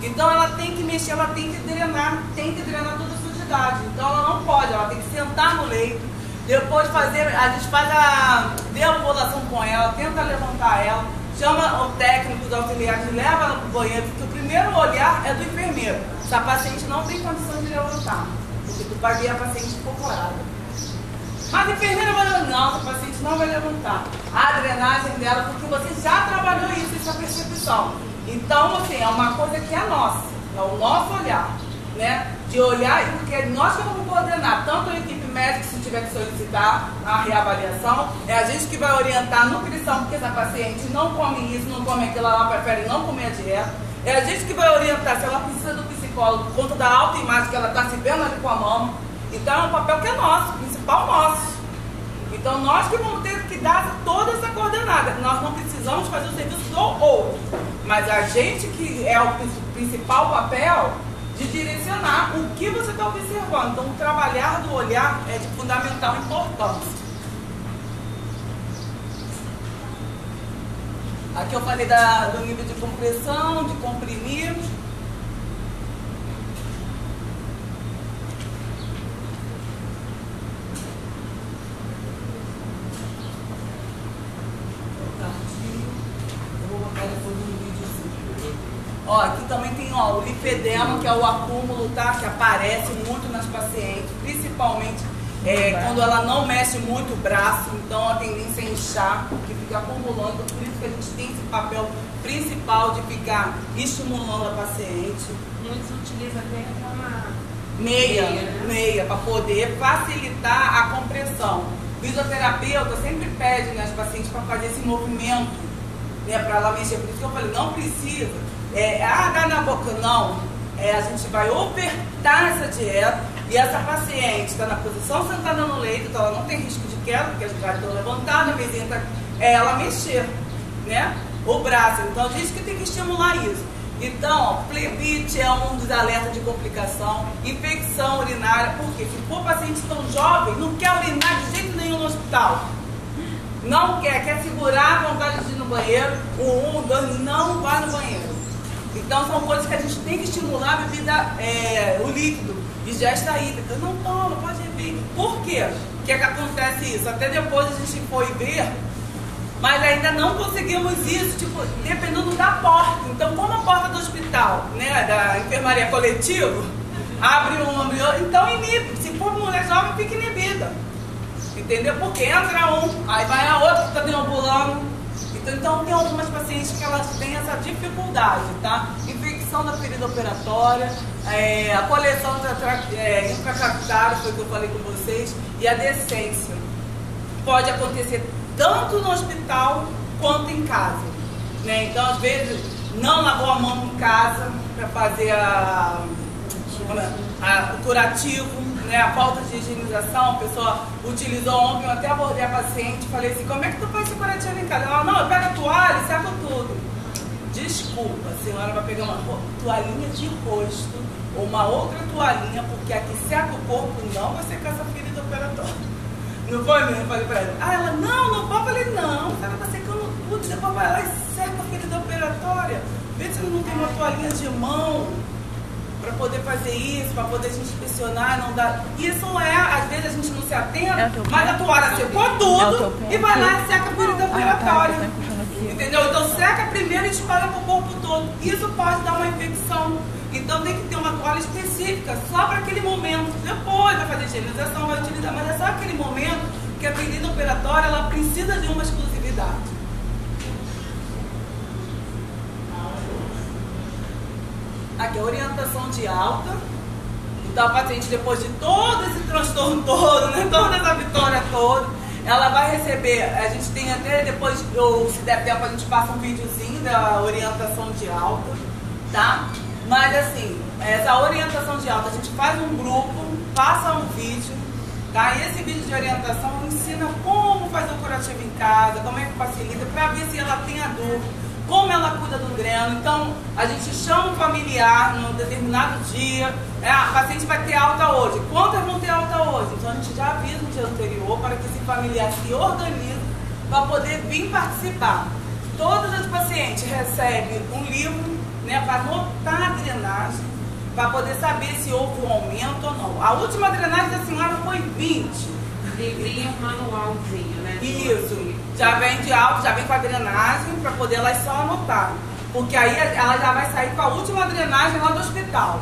Então ela tem que mexer, ela tem que drenar, tem que drenar toda a sujidade. Então ela não pode, ela tem que sentar no leito, depois fazer, a gente faz a deambulação com ela, tenta levantar ela, chama o técnico dos auxiliares, leva ela para o banheiro, porque o primeiro olhar é do enfermeiro. Se a paciente não tem condição de levantar, porque tu vai ver a paciente incorporada. Mas a enfermeira vai levantar, não, essa paciente não vai levantar. A drenagem dela, porque você já trabalhou isso, essa percepção. Então, assim, é uma coisa que é nossa, é o nosso olhar, né? De olhar, porque nós que vamos coordenar, tanto a equipe médica, se tiver que solicitar a reavaliação, é a gente que vai orientar a nutrição, porque essa paciente não come isso, não come aquilo, ela prefere não comer a dieta. É a gente que vai orientar se ela precisa do psicólogo por conta da autoimagem que ela está se vendo ali com a mama. Então é um papel que é nosso, principal nosso. Então nós que vamos ter que dar toda essa coordenada. Nós não precisamos fazer o serviço do outro. Mas a gente que é o prin- principal papel de direcionar o que você está observando. Então trabalhar do olhar é de fundamental importância. Aqui eu falei da- do nível de compressão, de comprimir. Ó, aqui também tem ó, o lipedema, que é o acúmulo, tá? Que aparece muito nas pacientes, principalmente é, quando ela não mexe muito o braço, então a tendência é inchar, que fica acumulando. Por isso que a gente tem esse papel principal de ficar estimulando a paciente. Muitos utilizam até aquela Meia, Meia, né? meia, para poder facilitar a compressão. O fisioterapeuta sempre pede nas pacientes para fazer esse movimento, né, para ela mexer. Por isso que eu falei, não precisa. É, ah, dá na boca, não. É, a gente vai ofertar essa dieta e essa paciente está na posição sentada no leito, então ela não tem risco de queda, porque as já estão levantadas, a mesinha tá, é ela mexer, né? O braço. Então a gente que tem que estimular isso. Então, plebite é um dos alertas de complicação, infecção urinária, porque se for paciente tão jovem, não quer urinar de jeito nenhum no hospital. Não quer, quer segurar a vontade de ir no banheiro, o um, dois, não vai no banheiro. Então são coisas que a gente tem que estimular a bebida, é, o líquido, digesta hídrica. Não toma, pode beber. Por quê? O que é que acontece isso? Até depois a gente foi ver mas ainda não conseguimos isso, tipo, dependendo da porta. Então, como a porta do hospital, né, da enfermaria coletiva, abre um, abre outro, então inibe. Se for mulher jovem, fica inibida. Entendeu? Porque entra um, aí vai a outra que está deambulando. Então, tem algumas pacientes que elas têm essa dificuldade, tá? Infecção da ferida operatória, é, a coleção é, intracapitária, foi o que eu falei com vocês, e a decência pode acontecer tanto no hospital quanto em casa. Né? Então, às vezes, não lavou a mão em casa para fazer a, como é? A- o curativo, né? a falta de higienização. A pessoa utilizou ontem, eu até abordei a paciente falei assim: como é que tu faz esse curativo em casa? Ela, não, eu pego a toalha e seco tudo. Desculpa, a senhora vai pegar uma toalhinha de rosto ou uma outra toalhinha, porque aqui seca o corpo, não vai secar essa ferida operatória. Não foi mesmo? Eu falei pra ela. Ah, ela, não, não pode. Eu falei, não, a senhora tá secando tudo, depois vai lá e seca a ferida operatória. Vê se não tem uma toalhinha de mão para poder fazer isso, para poder a gente inspecionar, não dá. Isso é, às vezes a gente não se É atenta, o teu mas a toalha secou É o tudo e vai lá e seca a ferida Ah, tá, operatória. tá encostando aqui. Entendeu? Então seca primeiro e espalha pro corpo todo. Isso pode dar uma infecção. Então tem que ter uma toalha específica só para aquele momento. Depois vai fazer higienização, vai utilizar, mas é só aquele momento que a ferida operatória ela precisa de uma exclusividade. Aqui a orientação de alta. Então a paciente, depois de todo esse transtorno todo, né, toda essa vitória toda, ela vai receber, a gente tem até depois, ou se der tempo, a gente passa um videozinho da orientação de alta, tá? Mas assim, essa orientação de alta, a gente faz um grupo, passa um vídeo, tá? E esse vídeo de orientação ensina como fazer o curativo em casa, como é que facilita, para ver se ela tem a dúvida como ela cuida do dreno. Então, a gente chama o familiar num determinado dia. É, a paciente vai ter alta hoje. Quantas vão ter alta hoje? Então, a gente já avisa no dia anterior para que esse familiar se organize para poder vir participar. Todas as pacientes recebem um livro né, para anotar a drenagem, para poder saber se houve um aumento ou não. A última drenagem da senhora foi 20. Um manualzinho, né? Isso. você. Já vem de alto, já vem com a drenagem, para poder elas só anotar. Porque aí ela já vai sair com a última drenagem lá do hospital.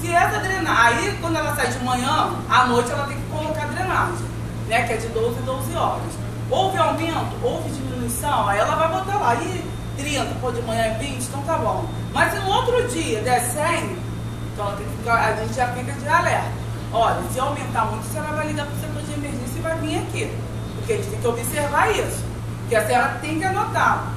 Se essa drenagem, aí quando ela sai de manhã, à noite ela tem que colocar a drenagem, né? Que é de 12 em 12 horas. Houve aumento, houve diminuição, aí ela vai botar lá. E 30, pô, de manhã é 20, então tá bom. Mas se no outro dia der 100, então ficar- a gente já fica de alerta. Olha, se aumentar muito, a senhora vai ligar para o setor de emergência e vai vir aqui. Porque a gente tem que observar isso. Que a senhora tem que anotar.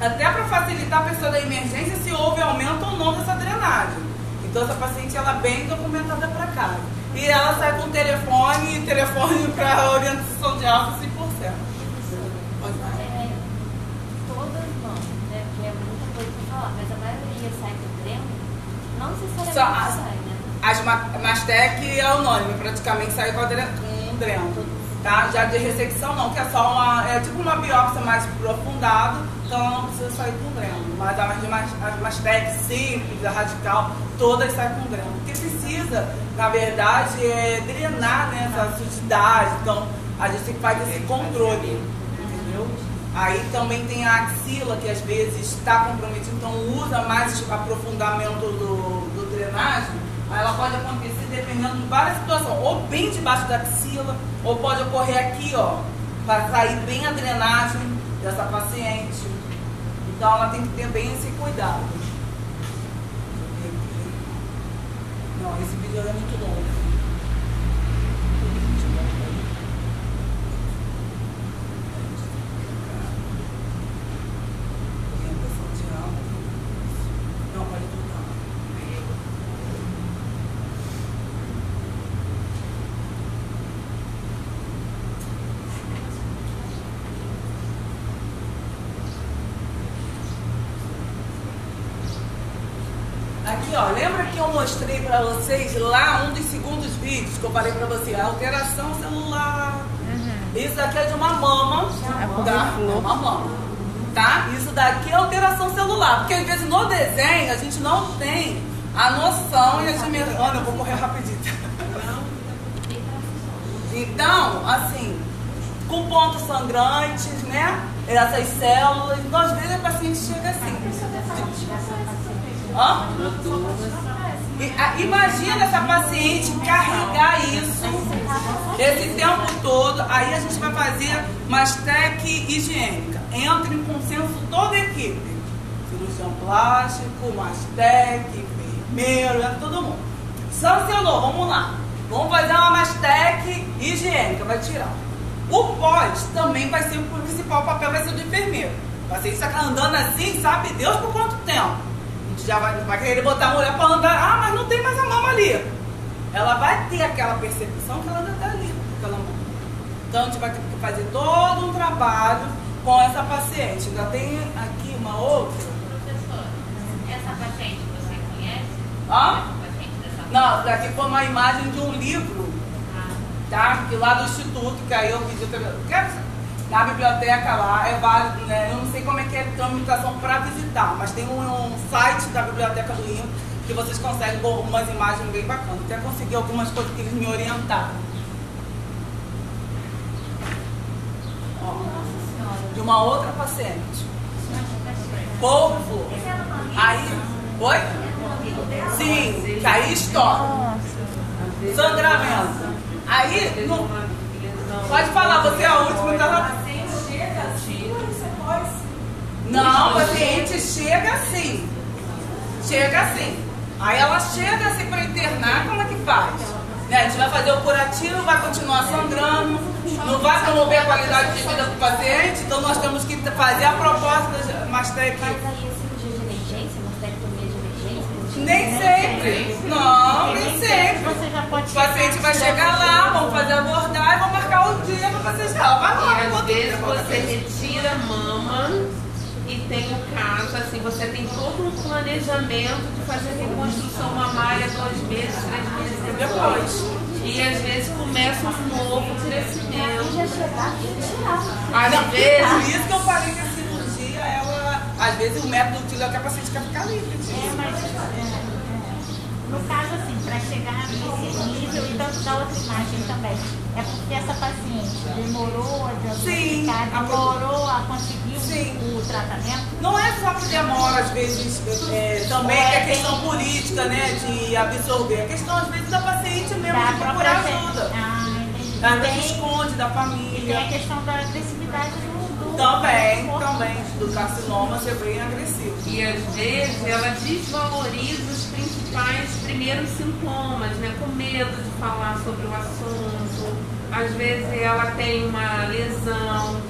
Até para facilitar a pessoa da emergência se houve aumento ou não dessa drenagem. Então essa paciente ela é bem documentada para casa. E ela sai com telefone, telefone para orientação de alta 100%. Pode falar. É, todas não, né? Porque é muita coisa pra falar, mas a maioria sai com dreno, não necessariamente Só as- sai, né? As Ma- Mastec é unânime, praticamente sai com, a com um dreno. Tá? Já de ressecção não, que é só uma. É tipo uma biópsia mais aprofundada, então ela não precisa sair com dreno. Mas as Mastec simples, a radical, todas saem com dreno. Porque precisa, na verdade, é drenar né, essa sujidade. Então a gente tem que fazer esse controle. Entendeu? Aí também tem a axila, que às vezes está comprometida, então usa mais aprofundamento do, do drenagem. Ela pode acontecer dependendo de várias situações, ou bem debaixo da axila, ou pode ocorrer aqui, ó, para sair bem a drenagem dessa paciente. Então ela tem que ter bem esse cuidado. Não, esse vídeo é muito longo. Não, pode voltar. Aqui, ó, lembra que eu pra vocês lá um dos segundos vídeos que eu falei pra você, a alteração celular. Isso daqui é de uma mama, tá? É uma mama, tá? Isso daqui é alteração celular, porque às vezes no desenho a gente não tem a noção e a dimensão. Olha, eu vou correr rapidinho. Então, assim, com pontos sangrantes, né? Essas células, então às vezes a paciente chega assim. Hã? E, a- Imagina essa paciente carregar isso esse tempo todo. Aí a gente vai fazer mastec higiênica. Entra em consenso toda a equipe. Cirurgião plástico, mastec, enfermeiro, entra todo mundo. Sancionou, vamos lá. Vamos fazer uma mastec higiênica, vai tirar. O pós também vai ser o principal papel, vai ser do enfermeiro. O paciente está andando assim, sabe Deus por quanto tempo. Já vai, vai querer botar a mulher para andar, ah, mas não tem mais a mama ali. Ela vai ter aquela percepção que ela ainda está ali, aquela mama. Então a gente vai ter que fazer todo um trabalho com essa paciente. Ainda tem aqui uma outra. Professora, essa paciente você conhece? Hã? Dessa Não, daqui foi uma imagem de um livro, tá? Que lá do Instituto, que aí eu pedi pra- na biblioteca lá, é válido, né? Eu não sei como é que é a tramitação para visitar, mas tem um, um site da biblioteca do INCO que vocês conseguem umas imagens bem bacanas. Até consegui algumas coisas que eles me orientaram. De uma outra paciente. Polvo. Aí. Oi? Sim, que aí estoura. Sangramento. Aí, não, pode falar, você é a última. Tá... Não, o paciente chega assim. Chega assim. Aí ela chega assim para internar, como é que faz? Né, A gente vai fazer o curativo, vai continuar sangrando, não vai promover a qualidade de vida do paciente, então nós temos que fazer a proposta da Mastec. Mas aí cirurgia de emergência, mastectomia de emergência? Nem sempre. Não, nem sempre. Você já pode O paciente vai chegar lá, vamos fazer abordar e vamos marcar o dia para você chegar. Vai lá, E às vezes você retira a mama e tem o caso, assim, você tem todo um planejamento de fazer reconstrução mamária dois meses, três meses depois. E às vezes começa um novo crescimento. Às Por vezes. isso que eu falei que a cirurgia, ela, às vezes o método utiliza que a paciente quer ficar livre. É, mas é, é, no caso assim, para chegar nesse nível e tanto da outra imagem também, é porque essa paciente demorou a diagnosticar, a- demorou a conseguir Sim. o, tratamento. Não é só que demora, às vezes, é, também que é questão política, né, de absorver. É questão, às vezes, da paciente mesmo Da de procurar ajuda. Ah, Tem- esconde da E tem a família. questão da agressividade do, do Também, do também, do carcinoma ser bem agressivo. E às vezes ela desvaloriza os principais primeiros sintomas, né? Com medo de falar sobre o assunto. Às vezes ela tem uma lesão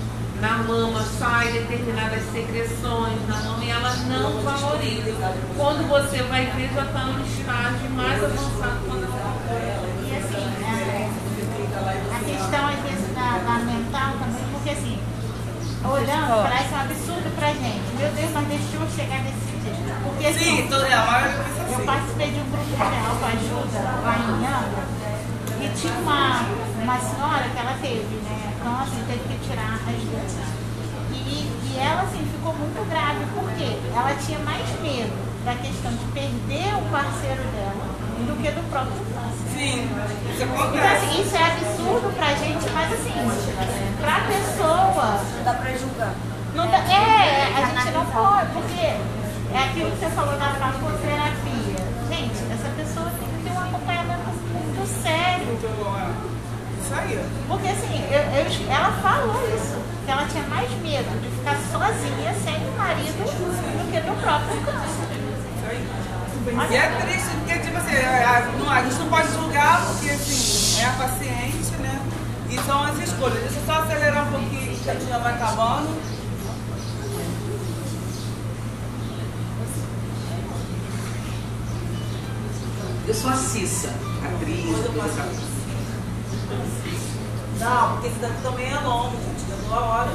na mama, sai determinadas secreções na mama e ela não valoriza. Quando você vai ver, já está no estágio mais avançado quando ela a questão às vezes da, da mental também, porque assim, olhando, parece um absurdo pra gente. Meu Deus, mas deixou chegar nesse dia. Porque assim, Sim, todo, é, a maioria pensa eu assim. participei de um grupo de autoajuda lá em Angra e tinha uma, uma senhora que ela teve, né? Então assim, teve que tirar as duas. E, e ela assim ficou muito grave, porque ela tinha mais medo da questão de perder o parceiro dela do que do próprio câncer. Sim, isso Então, assim, isso é absurdo pra gente, mas assim, pra pessoa. Não dá pra julgar. Não dá, é, a gente não pode, porque é aquilo que você falou da farmacoterapia. Gente, essa pessoa tem que ter um acompanhamento muito sério. Isso aí. Porque assim, eu- eu- ela falou isso, que ela tinha mais medo de ficar sozinha, sem o marido, do que do próprio câncer. E é triste, porque tipo assim, a, a- não- a gente não pode julgar, porque assim, é a paciente, né? E são as escolhas. Deixa eu só acelerar um pouquinho, que a gente já vai acabando. Eu sou a Cissa, atriz. Não, porque esse daqui também é longo, gente, deu a hora.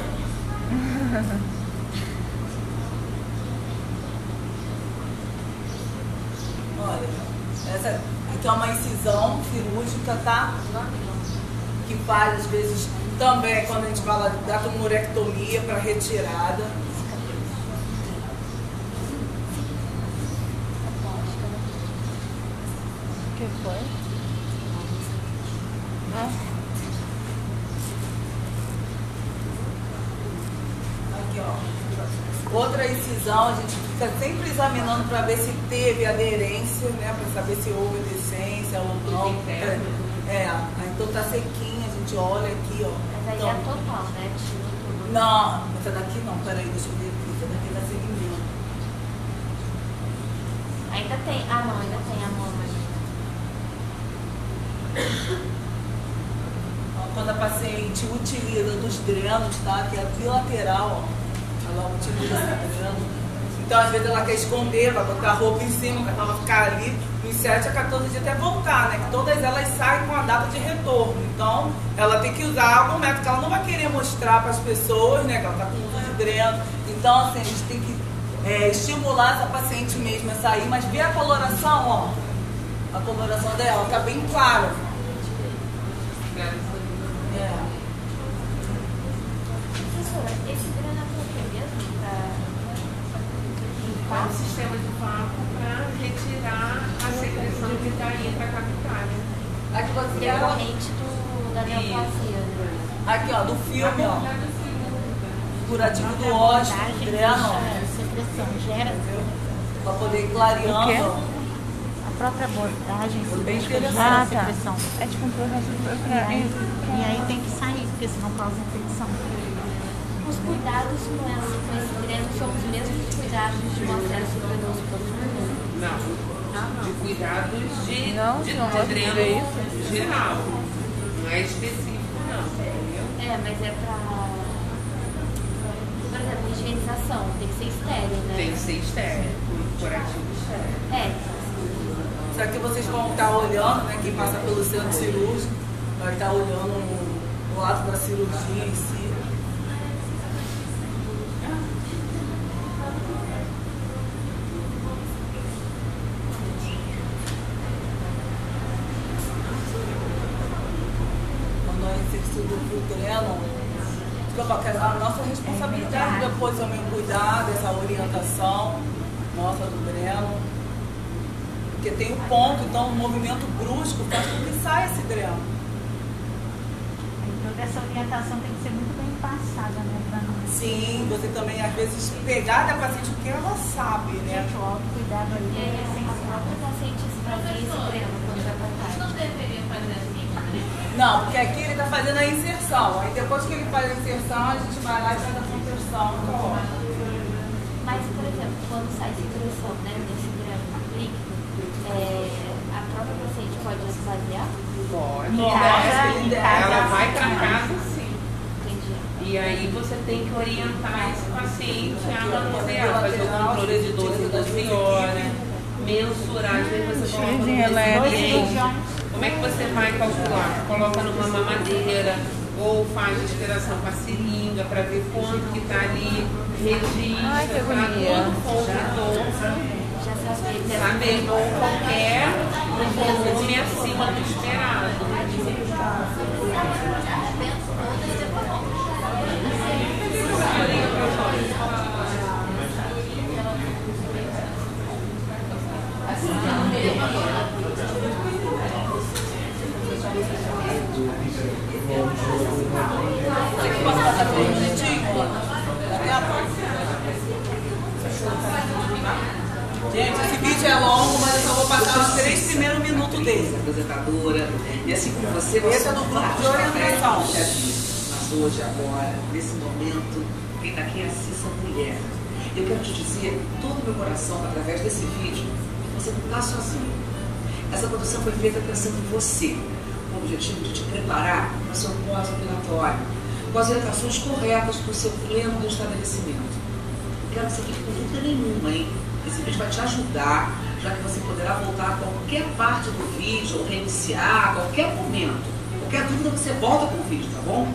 essa aqui é uma incisão cirúrgica, tá? Que faz, às vezes, também quando a gente fala da tumorectomia para retirada. O que foi? Aqui, ó. Incisão, a gente fica sempre examinando para ver se teve aderência, né? Para saber se houve adescência ou não. interno. É, aí então tá sequinha, a gente olha aqui, ó. Mas aí Então, é total, né? Não, essa daqui não, peraí, deixa eu ver aqui. Essa daqui dá seguimento. Ainda tem. Ah, não, ainda tem a mama. Ó, Quando a paciente utiliza dos drenos, tá? Que é a bilateral, ó. Ela utiliza esse dreno. Então, às vezes, ela quer esconder, vai botar roupa em cima, para ela ficar ali dos 7 a 14 dias até voltar, né? Que todas elas saem com a data de retorno. Então, ela tem que usar algum método que ela não vai querer mostrar para as pessoas, né? Que ela tá com uso de dreno. Então, assim, a gente tem que é, estimular essa paciente mesmo a sair, mas ver a coloração, ó. A coloração dela tá bem clara. É. Professora, esse grana é por quê mesmo? É um sistema de vácuo para retirar a secreção que está intracavitária. Aqui Pra você ela, decorrente do, da neoplasia. aqui ó, do filme, ó, curativo do ódio, puxa secreção, gera pra poder ir clareando. a própria abordagem tá. secreção. É tipo um processo pra, aí, e aí tem que sair, porque senão causa infecção. Os cuidados com, essa, com esse dreno são os mesmos cuidados de um acesso venoso profundo. Não. De cuidados de, Não, de, não, de ver isso. geral. Não é específico, não. Entendeu? É, mas é pra. Por exemplo, higienização, tem que ser estéreo, né? Tem que ser estéreo. Curativo estéreo. É, Isso aqui vocês vão estar olhando, né? Quem passa pelo centro cirúrgico vai estar olhando o, o ato da cirurgia em si. Quando a exercício do dreno, fica com aquela- a responsabilidade depois também cuidar dessa orientação nossa do dreno. Porque tem o ponto, então o movimento brusco faz com que saia esse dreno. Então essa orientação tem que ser muito bem passada, né? Pra não Sim, você também às vezes pegar da paciente o que ela sabe, né? Gente, o autocuidado ali e aí é a essencial. própria paciente fazia esse dreno quando vai casa. Não deveria fazer assim, né? Não, porque aqui ele está fazendo a inserção. Aí depois que ele faz a inserção, a gente vai lá e faz a Então, Mas, por exemplo, quando sai secreção né, desse dreno líquido, é, a própria paciente pode esvaziar? Pode. Ela vai para casa sim. Entendi. E aí você tem que orientar esse paciente a manusear, fazer o controle de dose da senhora, mensurar, às vezes você coloca no elétrico. recipiente. Como é que você vai calcular? Coloca numa mamadeira ou faz aspiração com a seringa para ver quanto que está ali, registra para agonia. quando for o retorno, Já sabia que era saber ou qualquer um volume acima do esperado. Você Gente, esse vídeo é longo, mas eu só vou passar os três primeiros minutos dele. Apresentadora, e assim como você, você Esse é do grupo de orientação. Mas hoje, agora, nesse momento, quem está aqui é a Cissa Mulher. Eu quero te dizer, todo o meu coração, através desse vídeo, você não está sozinho. Essa produção foi feita pensando em você objetivo de te preparar para seu pós-operatório, com as orientações corretas para o seu pleno estabelecimento. Não quero que você fique com dúvida nenhuma, hein? Esse vídeo vai te ajudar, já que você poderá voltar a qualquer parte do vídeo, ou reiniciar a qualquer momento. Qualquer dúvida você volta com o vídeo, tá bom?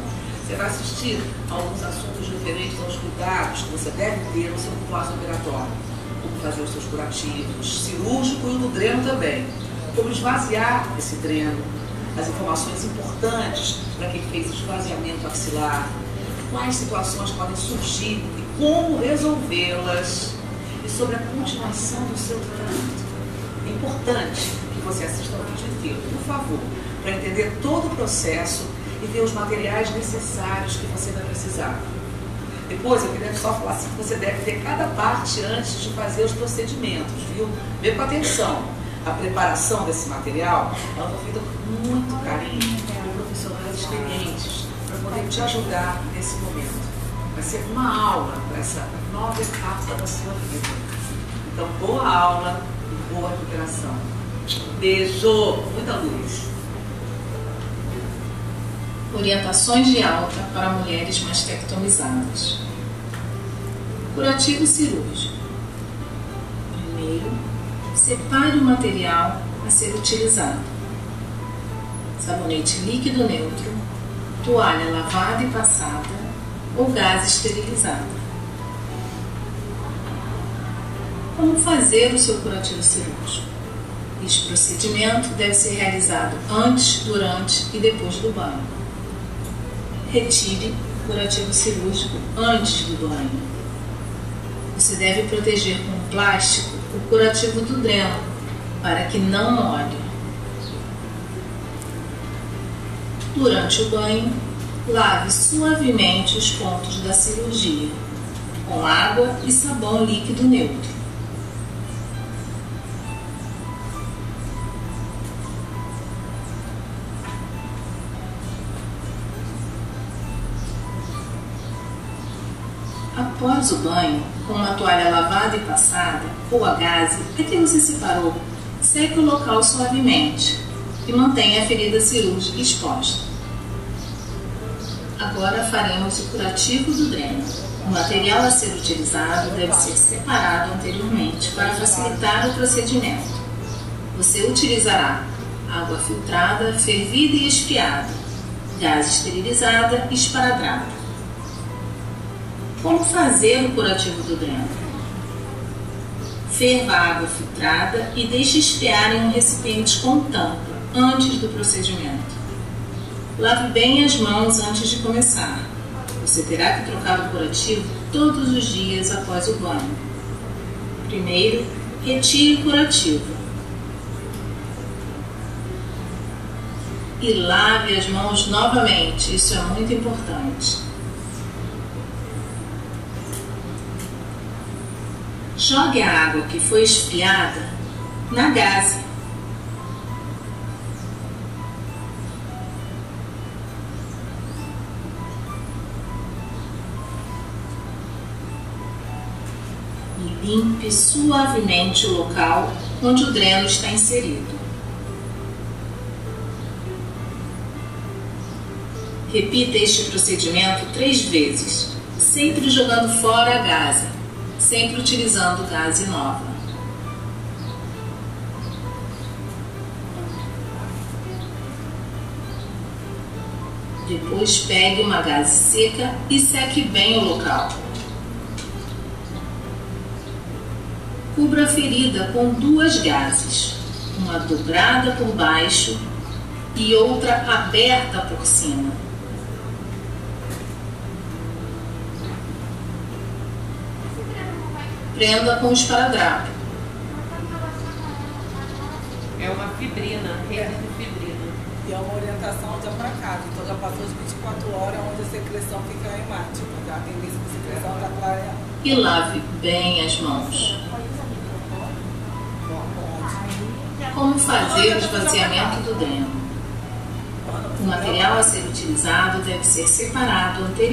Você vai assistir a alguns assuntos referentes aos cuidados que você deve ter no seu pós-operatório. Como fazer os seus curativos, cirúrgico e o do dreno também. Como esvaziar esse dreno, as informações importantes para quem fez esvaziamento axilar, quais situações podem surgir e como resolvê-las e sobre a continuação do seu tratamento. É importante que você assista ao vídeo inteiro, por favor, para entender todo o processo e ver os materiais necessários que você vai precisar. Depois, eu queria só falar assim que você deve ter cada parte antes de fazer os procedimentos, viu? Vê com atenção. A preparação desse material ela foi feita com muito carinho por profissionais experientes para poder te ajudar nesse momento. Vai ser uma aula para essa nova etapa da sua vida. Então, boa aula e boa recuperação. Beijo, muita luz. Orientações de alta para mulheres mastectomizadas. Curativo cirúrgico. Primeiro, separe o material a ser utilizado. Sabonete líquido neutro, toalha lavada e passada ou gás esterilizado. Como fazer o seu curativo cirúrgico? Este procedimento deve ser realizado antes, durante e depois do banho. Retire o curativo cirúrgico antes do banho. Você deve proteger com plástico curativo do dreno para que não molhe. Durante o banho, lave suavemente os pontos da cirurgia com água e sabão líquido neutro. Após o banho, com uma toalha lavada e passada ou a gaze a que você separou, seque o local suavemente e mantenha a ferida cirúrgica exposta. Agora faremos o curativo do dreno. O material a ser utilizado deve ser separado anteriormente para facilitar o procedimento. Você utilizará água filtrada, fervida e esfriada, gás esterilizada e esparadrapo. Como fazer o curativo do dreno? Ferva a água filtrada e deixe esfriar em um recipiente com tampa antes do procedimento. Lave bem as mãos antes de começar. Você terá que trocar o curativo todos os dias após o banho. Primeiro, retire o curativo. E lave as mãos novamente, isso é muito importante. Jogue a água que foi esfriada na gaze. E limpe suavemente o local onde o dreno está inserido. Repita este procedimento três vezes, sempre jogando fora a gaze sempre utilizando gase nova. Depois pegue uma gase seca e seque bem o local. Cubra a ferida com duas gases, uma dobrada por baixo e outra aberta por cima. Prenda com esparadrapo. É uma fibrina, rede de fibrina. E é uma orientação já para casa. Então já passou as 24 horas onde a secreção fica hemática. Já tem visto que a secreção está clara. E lave bem as mãos. Como fazer o esvaziamento do dreno? O material a ser utilizado deve ser separado anteriormente.